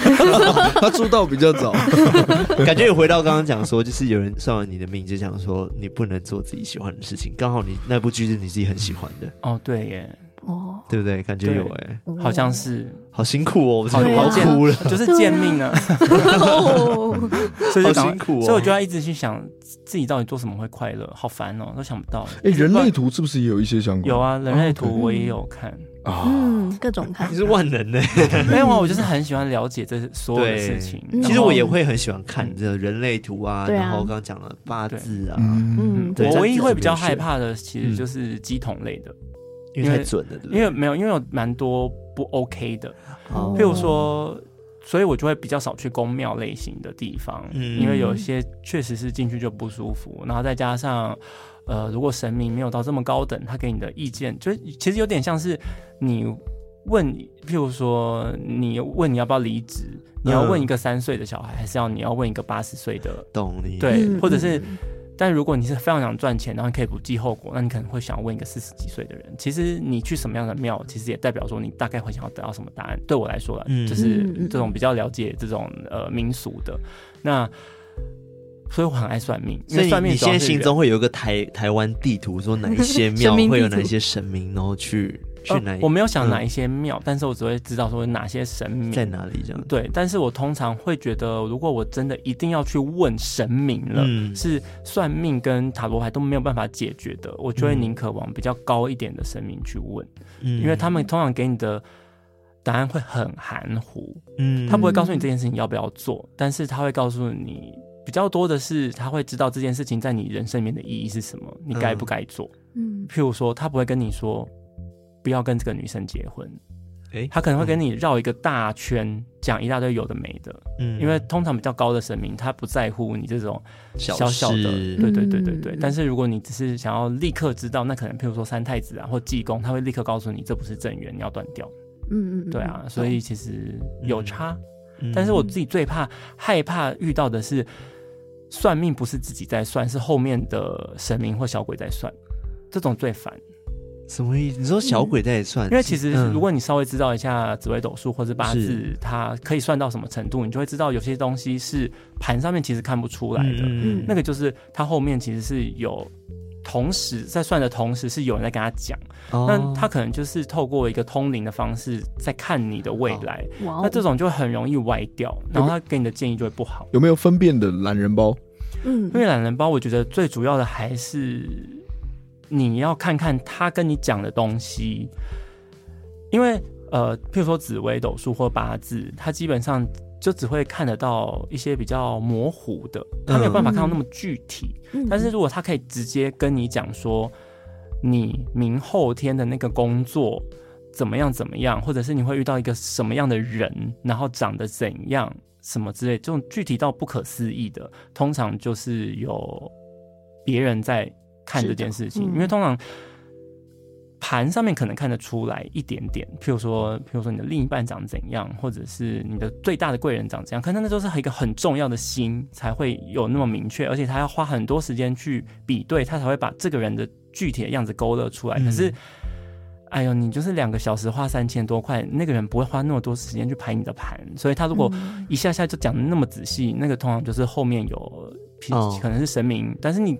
(laughs) 他出道比较早，(laughs) 感觉有回到刚刚讲说，就是有人算了你的命，就讲说你不能做自己喜欢的事情。刚好你那部剧是你自己很喜欢的。哦，对耶。哦，对不对？感觉有哎，好像是，好辛苦哦，我好好哭了，(laughs) 就是贱命啊，(laughs) 所以好辛苦哦，所以我就要一直去想自己到底做什么会快乐，好烦哦，都想不到。哎，人类图是不是也有一些相关？有啊，人类图我也有看。啊，嗯，各种看，你是万能的，(laughs) 没有啊，我就是很喜欢了解这所有的事情。其实我也会很喜欢看这人类图啊，然后刚刚讲了八字啊，嗯，我唯一会比较害怕的，其实就是鸡桶类的。因为太准了，对不对？因为没有，因为有蛮多不 OK 的，譬如说，所以我就会比较少去宫庙类型的地方，嗯，因为有一些确实是进去就不舒服，然后再加上，呃，如果神明没有到这么高等，他给你的意见，就其实有点像是你问，譬如说，你问你要不要离职，你要问一个三岁的小孩，还是要你要问一个八十岁的，懂你，对，或者是。但如果你是非常想赚钱，然后你可以不计后果，那你可能会想问一个四十几岁的人。其实你去什么样的庙，其实也代表说你大概会想要得到什么答案。对我来说啦，嗯、就是这种比较了解这种呃民俗的。那所以我很爱算命，因为算命，你现在心中会有一个台台湾地图，说哪一些 (laughs) 庙会有哪些神明，然后去。去哪、呃？我没有想哪一些庙，嗯、但是我只会知道说哪些神明。在哪里这样。对，但是我通常会觉得，如果我真的一定要去问神明了，嗯、是算命跟塔罗牌都没有办法解决的，我就会宁可往比较高一点的神明去问，嗯、因为他们通常给你的答案会很含糊，嗯，他不会告诉你这件事情要不要做，但是他会告诉你比较多的是，他会知道这件事情在你人生里面的意义是什么，你该不该做，嗯，譬如说，他不会跟你说。不要跟这个女生结婚，欸、他可能会跟你绕一个大圈，讲一大堆有的没的，嗯，因为通常比较高的神明，他不在乎你这种小小的，对对对对对。嗯、但是如果你只是想要立刻知道，那可能譬如说三太子啊或济公，他会立刻告诉你这不是正缘，你要断掉。嗯嗯，对啊，所以其实有差，嗯、但是我自己最怕害怕遇到的是算命不是自己在算，是后面的神明或小鬼在算，这种最烦。什么意思？你说小鬼在算？因为其实如果你稍微知道一下紫微斗数或者八字，它可以算到什么程度，你就会知道有些东西是盘上面其实看不出来的。嗯，那个就是它后面其实是有同时在算的同时是有人在跟他讲，那他可能就是透过一个通灵的方式在看你的未来。那这种就很容易歪掉，然后他给你的建议就会不好。有没有分辨的懒人包？嗯，因为懒人包，我觉得最主要的还是。你要看看他跟你讲的东西，因为呃，譬如说紫微斗数或八字，他基本上就只会看得到一些比较模糊的，他没有办法看到那么具体。嗯、但是如果他可以直接跟你讲说，你明后天的那个工作怎么样怎么样，或者是你会遇到一个什么样的人，然后长得怎样，什么之类，这种具体到不可思议的，通常就是有别人在。看这件事情，嗯、因为通常盘上面可能看得出来一点点，譬如说，譬如说你的另一半长怎样，或者是你的最大的贵人长怎样，可能那都是一个很重要的心才会有那么明确，而且他要花很多时间去比对，他才会把这个人的具体的样子勾勒出来。嗯、可是，哎呦，你就是两个小时花三千多块，那个人不会花那么多时间去排你的盘，所以他如果一下下就讲的那么仔细，那个通常就是后面有可能是神明，哦、但是你。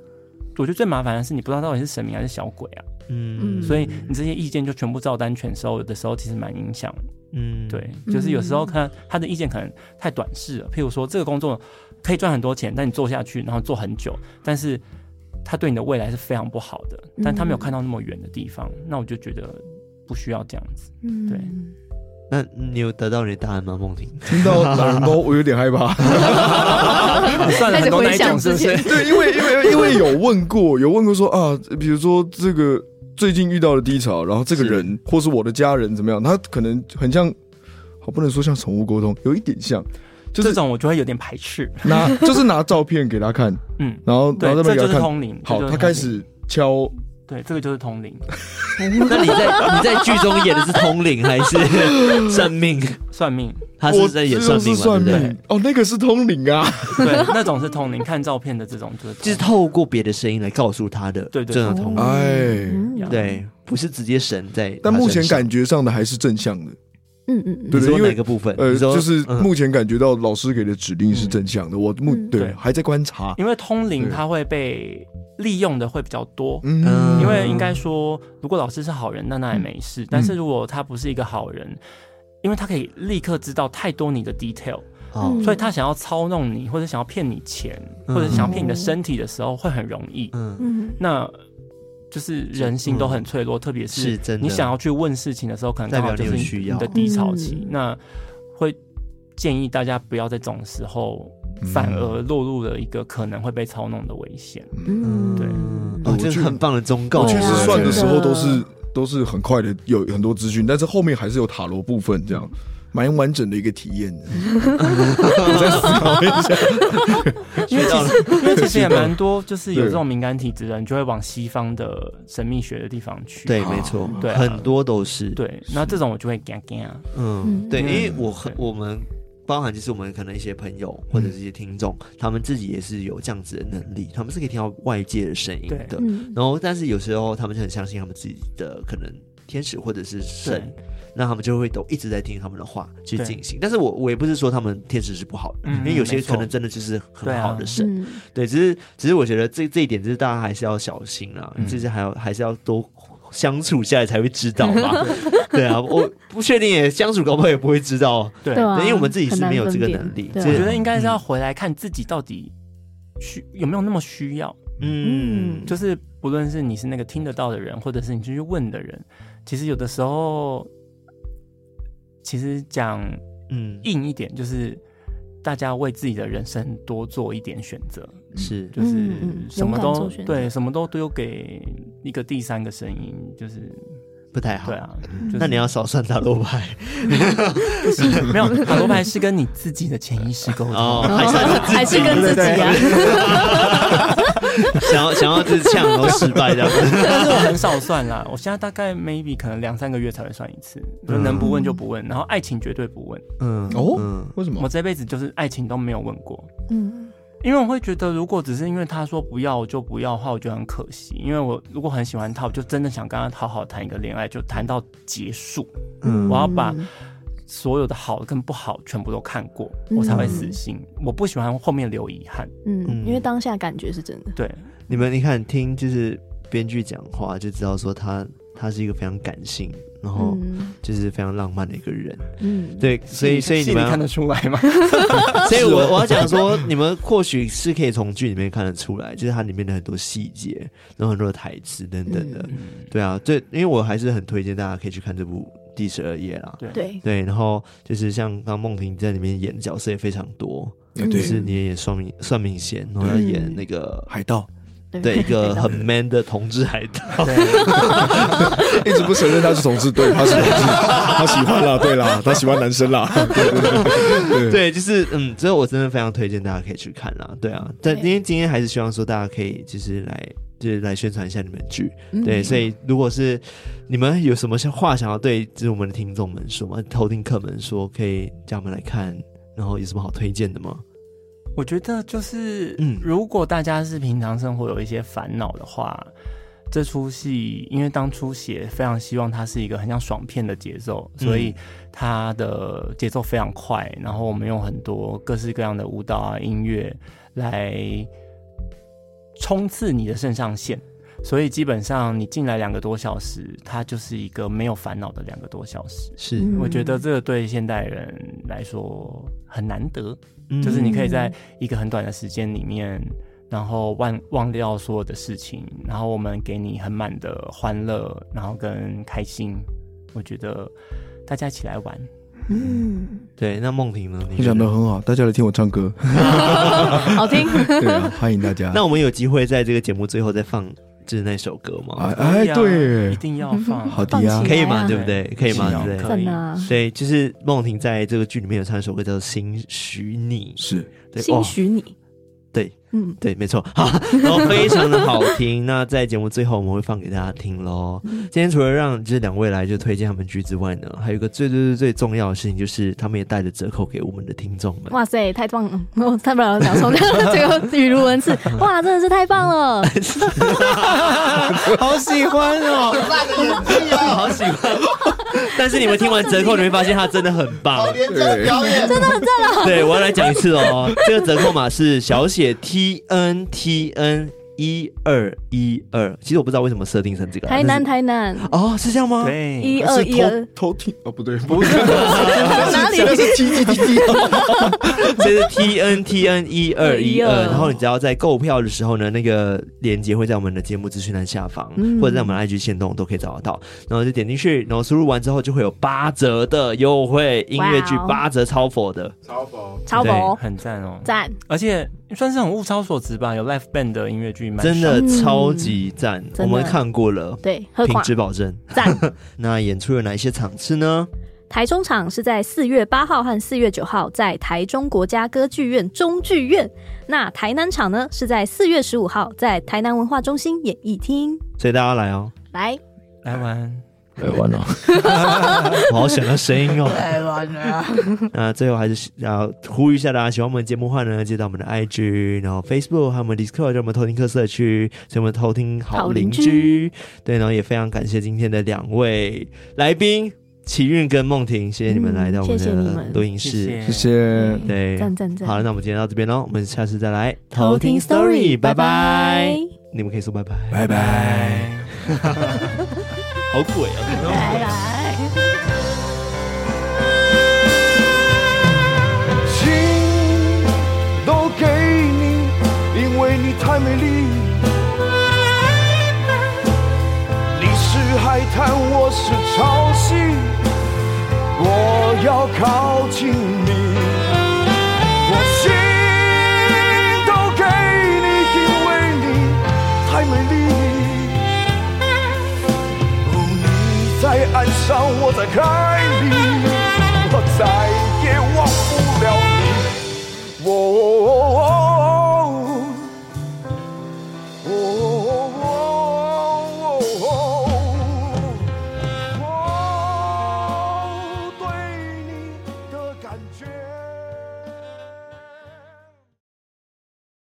我觉得最麻烦的是你不知道到底是神明还是小鬼啊，嗯，所以你这些意见就全部照单全收，有的时候其实蛮影响，嗯，对，就是有时候看他的意见可能太短视了，譬如说这个工作可以赚很多钱，但你做下去然后做很久，但是他对你的未来是非常不好的，但他没有看到那么远的地方，那我就觉得不需要这样子，嗯。对。那你有得到你的答案吗？梦婷听到懒人包，我有点害怕。(laughs) 算了，很多那种是不是？对，因为因为因为有问过，有问过说啊，比如说这个最近遇到了低潮，然后这个人是或是我的家人怎么样，他可能很像，好不能说像宠物沟通，有一点像，就是这种我就会有点排斥。(laughs) 拿就是拿照片给他看，嗯，然后然后这边给他看，通灵。好，他开始敲。对，这个就是通灵。(laughs) 那你在 (laughs) 你在剧中演的是通灵还是 (laughs) 算命？算命，他是在演算命吗？对，哦，那个是通灵啊。对，那种是通灵，看照片的这种就是就是透过别的声音来告诉他的，对对，这种通灵。哎，对，不是直接神在。但目前感觉上的还是正向的。嗯嗯，对，因为哪个部分？呃，就是目前感觉到老师给的指令是正向的。我目对还在观察，因为通灵它会被。利用的会比较多，嗯，因为应该说，如果老师是好人，那那也没事。嗯、但是如果他不是一个好人，因为他可以立刻知道太多你的 detail，哦，所以他想要操弄你，或者想要骗你钱，嗯、或者想要骗你的身体的时候，会很容易。嗯，那就是人心都很脆弱，嗯、特别是你想要去问事情的时候，可能代表就是你的低潮期，嗯、那会建议大家不要在这种时候。反而落入了一个可能会被操弄的危险。嗯，对，哦，这是很棒的忠告。我确实算的时候都是都是很快的，有很多资讯，但是后面还是有塔罗部分，这样蛮完整的一个体验。(laughs) 我再思考一下，因为其实因为其实也蛮多，(laughs) 就是有这种敏感体质的人，就会往西方的神秘学的地方去。对，没错，对，很多都是。对，那这种我就会干干啊。嗯，对，因为我很我们。包含就是我们可能一些朋友或者是一些听众，嗯、他们自己也是有这样子的能力，他们是可以听到外界的声音的。然后，但是有时候他们就很相信他们自己的可能天使或者是神，对那他们就会都一直在听他们的话去进行。但是我我也不是说他们天使是不好的，嗯、因为有些可能真的就是很好的神。对，啊、对，只是只是我觉得这这一点就是大家还是要小心啊，嗯、就是还要还是要多。相处下来才会知道嘛，(laughs) 对。啊，我不确定也相处，搞不好也不会知道，对，因为我们自己是没有这个能力。我觉得应该是要回来看自己到底需有没有那么需要，嗯，就是不论是你是那个听得到的人，或者是你去问的人，其实有的时候，其实讲嗯。硬一点，就是大家为自己的人生多做一点选择。是，就是什么都对，什么都丢给一个第三个声音，就是不太好。对啊，那你要少算塔罗牌。没有塔罗牌是跟你自己的潜意识沟通，(laughs) 还是还是跟自己啊？(laughs) 想要想要就是呛都失败这样子。但是我很少算啦，我现在大概 maybe 可能两三个月才会算一次，就能不问就不问，然后爱情绝对不问。嗯哦，为什么？我这辈子就是爱情都没有问过。嗯。因为我会觉得，如果只是因为他说不要我就不要的话，我觉得很可惜。因为我如果很喜欢他，我就真的想跟他好好谈一个恋爱，就谈到结束。嗯，我要把所有的好跟不好全部都看过，嗯、我才会死心。我不喜欢后面留遗憾。嗯，因为当下感觉是真的。对，你们你看听就是编剧讲话就知道说他他是一个非常感性。然后就是非常浪漫的一个人，嗯，对，所以所以你们看得出来吗？(laughs) 所以我我要讲说，你们或许是可以从剧里面看得出来，就是它里面的很多细节，然后很多的台词等等的，对啊，对，因为我还是很推荐大家可以去看这部第十二页啦，对。对，然后就是像刚梦婷在里面演的角色也非常多，就是你也演算命算命仙，然后要演那个海盗。对，一个很 man 的同志海盗，(laughs) 一直不承认他是同志，对，他是同志，他喜欢啦，对啦，他喜欢男生啦，(laughs) 对对对，对，就是嗯，所以我真的非常推荐大家可以去看啦，对啊，但今天今天还是希望说大家可以就是来就是来宣传一下你们剧，对，所以如果是你们有什么话想要对就是我们的听众们说嘛，偷听客们说，可以叫我们来看，然后有什么好推荐的吗？我觉得就是，嗯，如果大家是平常生活有一些烦恼的话，嗯、这出戏因为当初写非常希望它是一个很像爽片的节奏，嗯、所以它的节奏非常快，然后我们用很多各式各样的舞蹈啊、音乐来冲刺你的肾上腺。所以基本上你进来两个多小时，它就是一个没有烦恼的两个多小时。是，我觉得这个对现代人来说很难得，嗯、就是你可以在一个很短的时间里面，然后忘忘掉所有的事情，然后我们给你很满的欢乐，然后跟开心。我觉得大家一起来玩。嗯，对。那梦婷呢？你讲的很好，大家来听我唱歌，(laughs) 好听。(laughs) 对啊，欢迎大家。那我们有机会在这个节目最后再放。就是那首歌吗？哎，对，一定要放，好的呀，可以吗？对不对？可以吗？对不对？可以对。就是梦婷在这个剧里面有唱一首歌，叫做《兴许你》，是，对，心许你。对，嗯，对，没错，(laughs) 好，然后非常的好听。那在节目最后，我们会放给大家听喽。今天除了让这两位来就推荐他们剧之外呢，还有一个最最最最重要的事情，就是他们也带着折扣给我们的听众们。哇塞，太棒了！我太棒了，讲说这个 (laughs) 语无伦次，(laughs) 哇，真的是太棒了，好喜欢哦，好喜欢。(laughs) 但是你们听完折扣，你会发现它真的很棒，真的很赞了。对，我要来讲一次哦，这个折扣码是小写 T N T N。一二一二，其实我不知道为什么设定成这个。台南台南哦，是这样吗？对，一二一二偷听哦，不对，(laughs) 不是哪里？这是 T T T T，这是 T N T N 一二一二。然后你只要在购票的时候呢，那个链接会在我们的节目资讯栏下方，或者在我们的 IG 限动都可以找得到。然后就点进去，然后输入完之后就会有八折的优惠，音乐剧八折超佛的，超佛，超佛，很赞哦，赞，而且。算是很物超所值吧，有 l i f e band 的音乐剧，真的超级赞，嗯、我们看过了，对，品质保证。赞。(laughs) 那演出有哪一些场次呢？台中场是在四月八号和四月九号在台中国家歌剧院中剧院，那台南场呢是在四月十五号在台南文化中心演艺厅，所以大家来哦，来。来玩。太完了，(laughs) 我好想要声音哦！太完了。(laughs) 那最后还是要呼吁一下大家，喜欢我们节目的话呢，接到我们的 IG，然后 Facebook 还有我们 Discord，叫我们偷听客社区，叫我们偷听好邻居。居对，然后也非常感谢今天的两位来宾奇韵跟梦婷，谢谢你们来到我们的录音室，谢谢。对，赞赞赞。好了，那我们今天到这边喽，我们下次再来偷听 Story，拜拜。你们可以说拜拜，拜拜。(laughs) 好鬼啊！来来，心都给你，因为你太美丽。你是海滩，我是潮汐，我要靠近你。爱上，我在海里，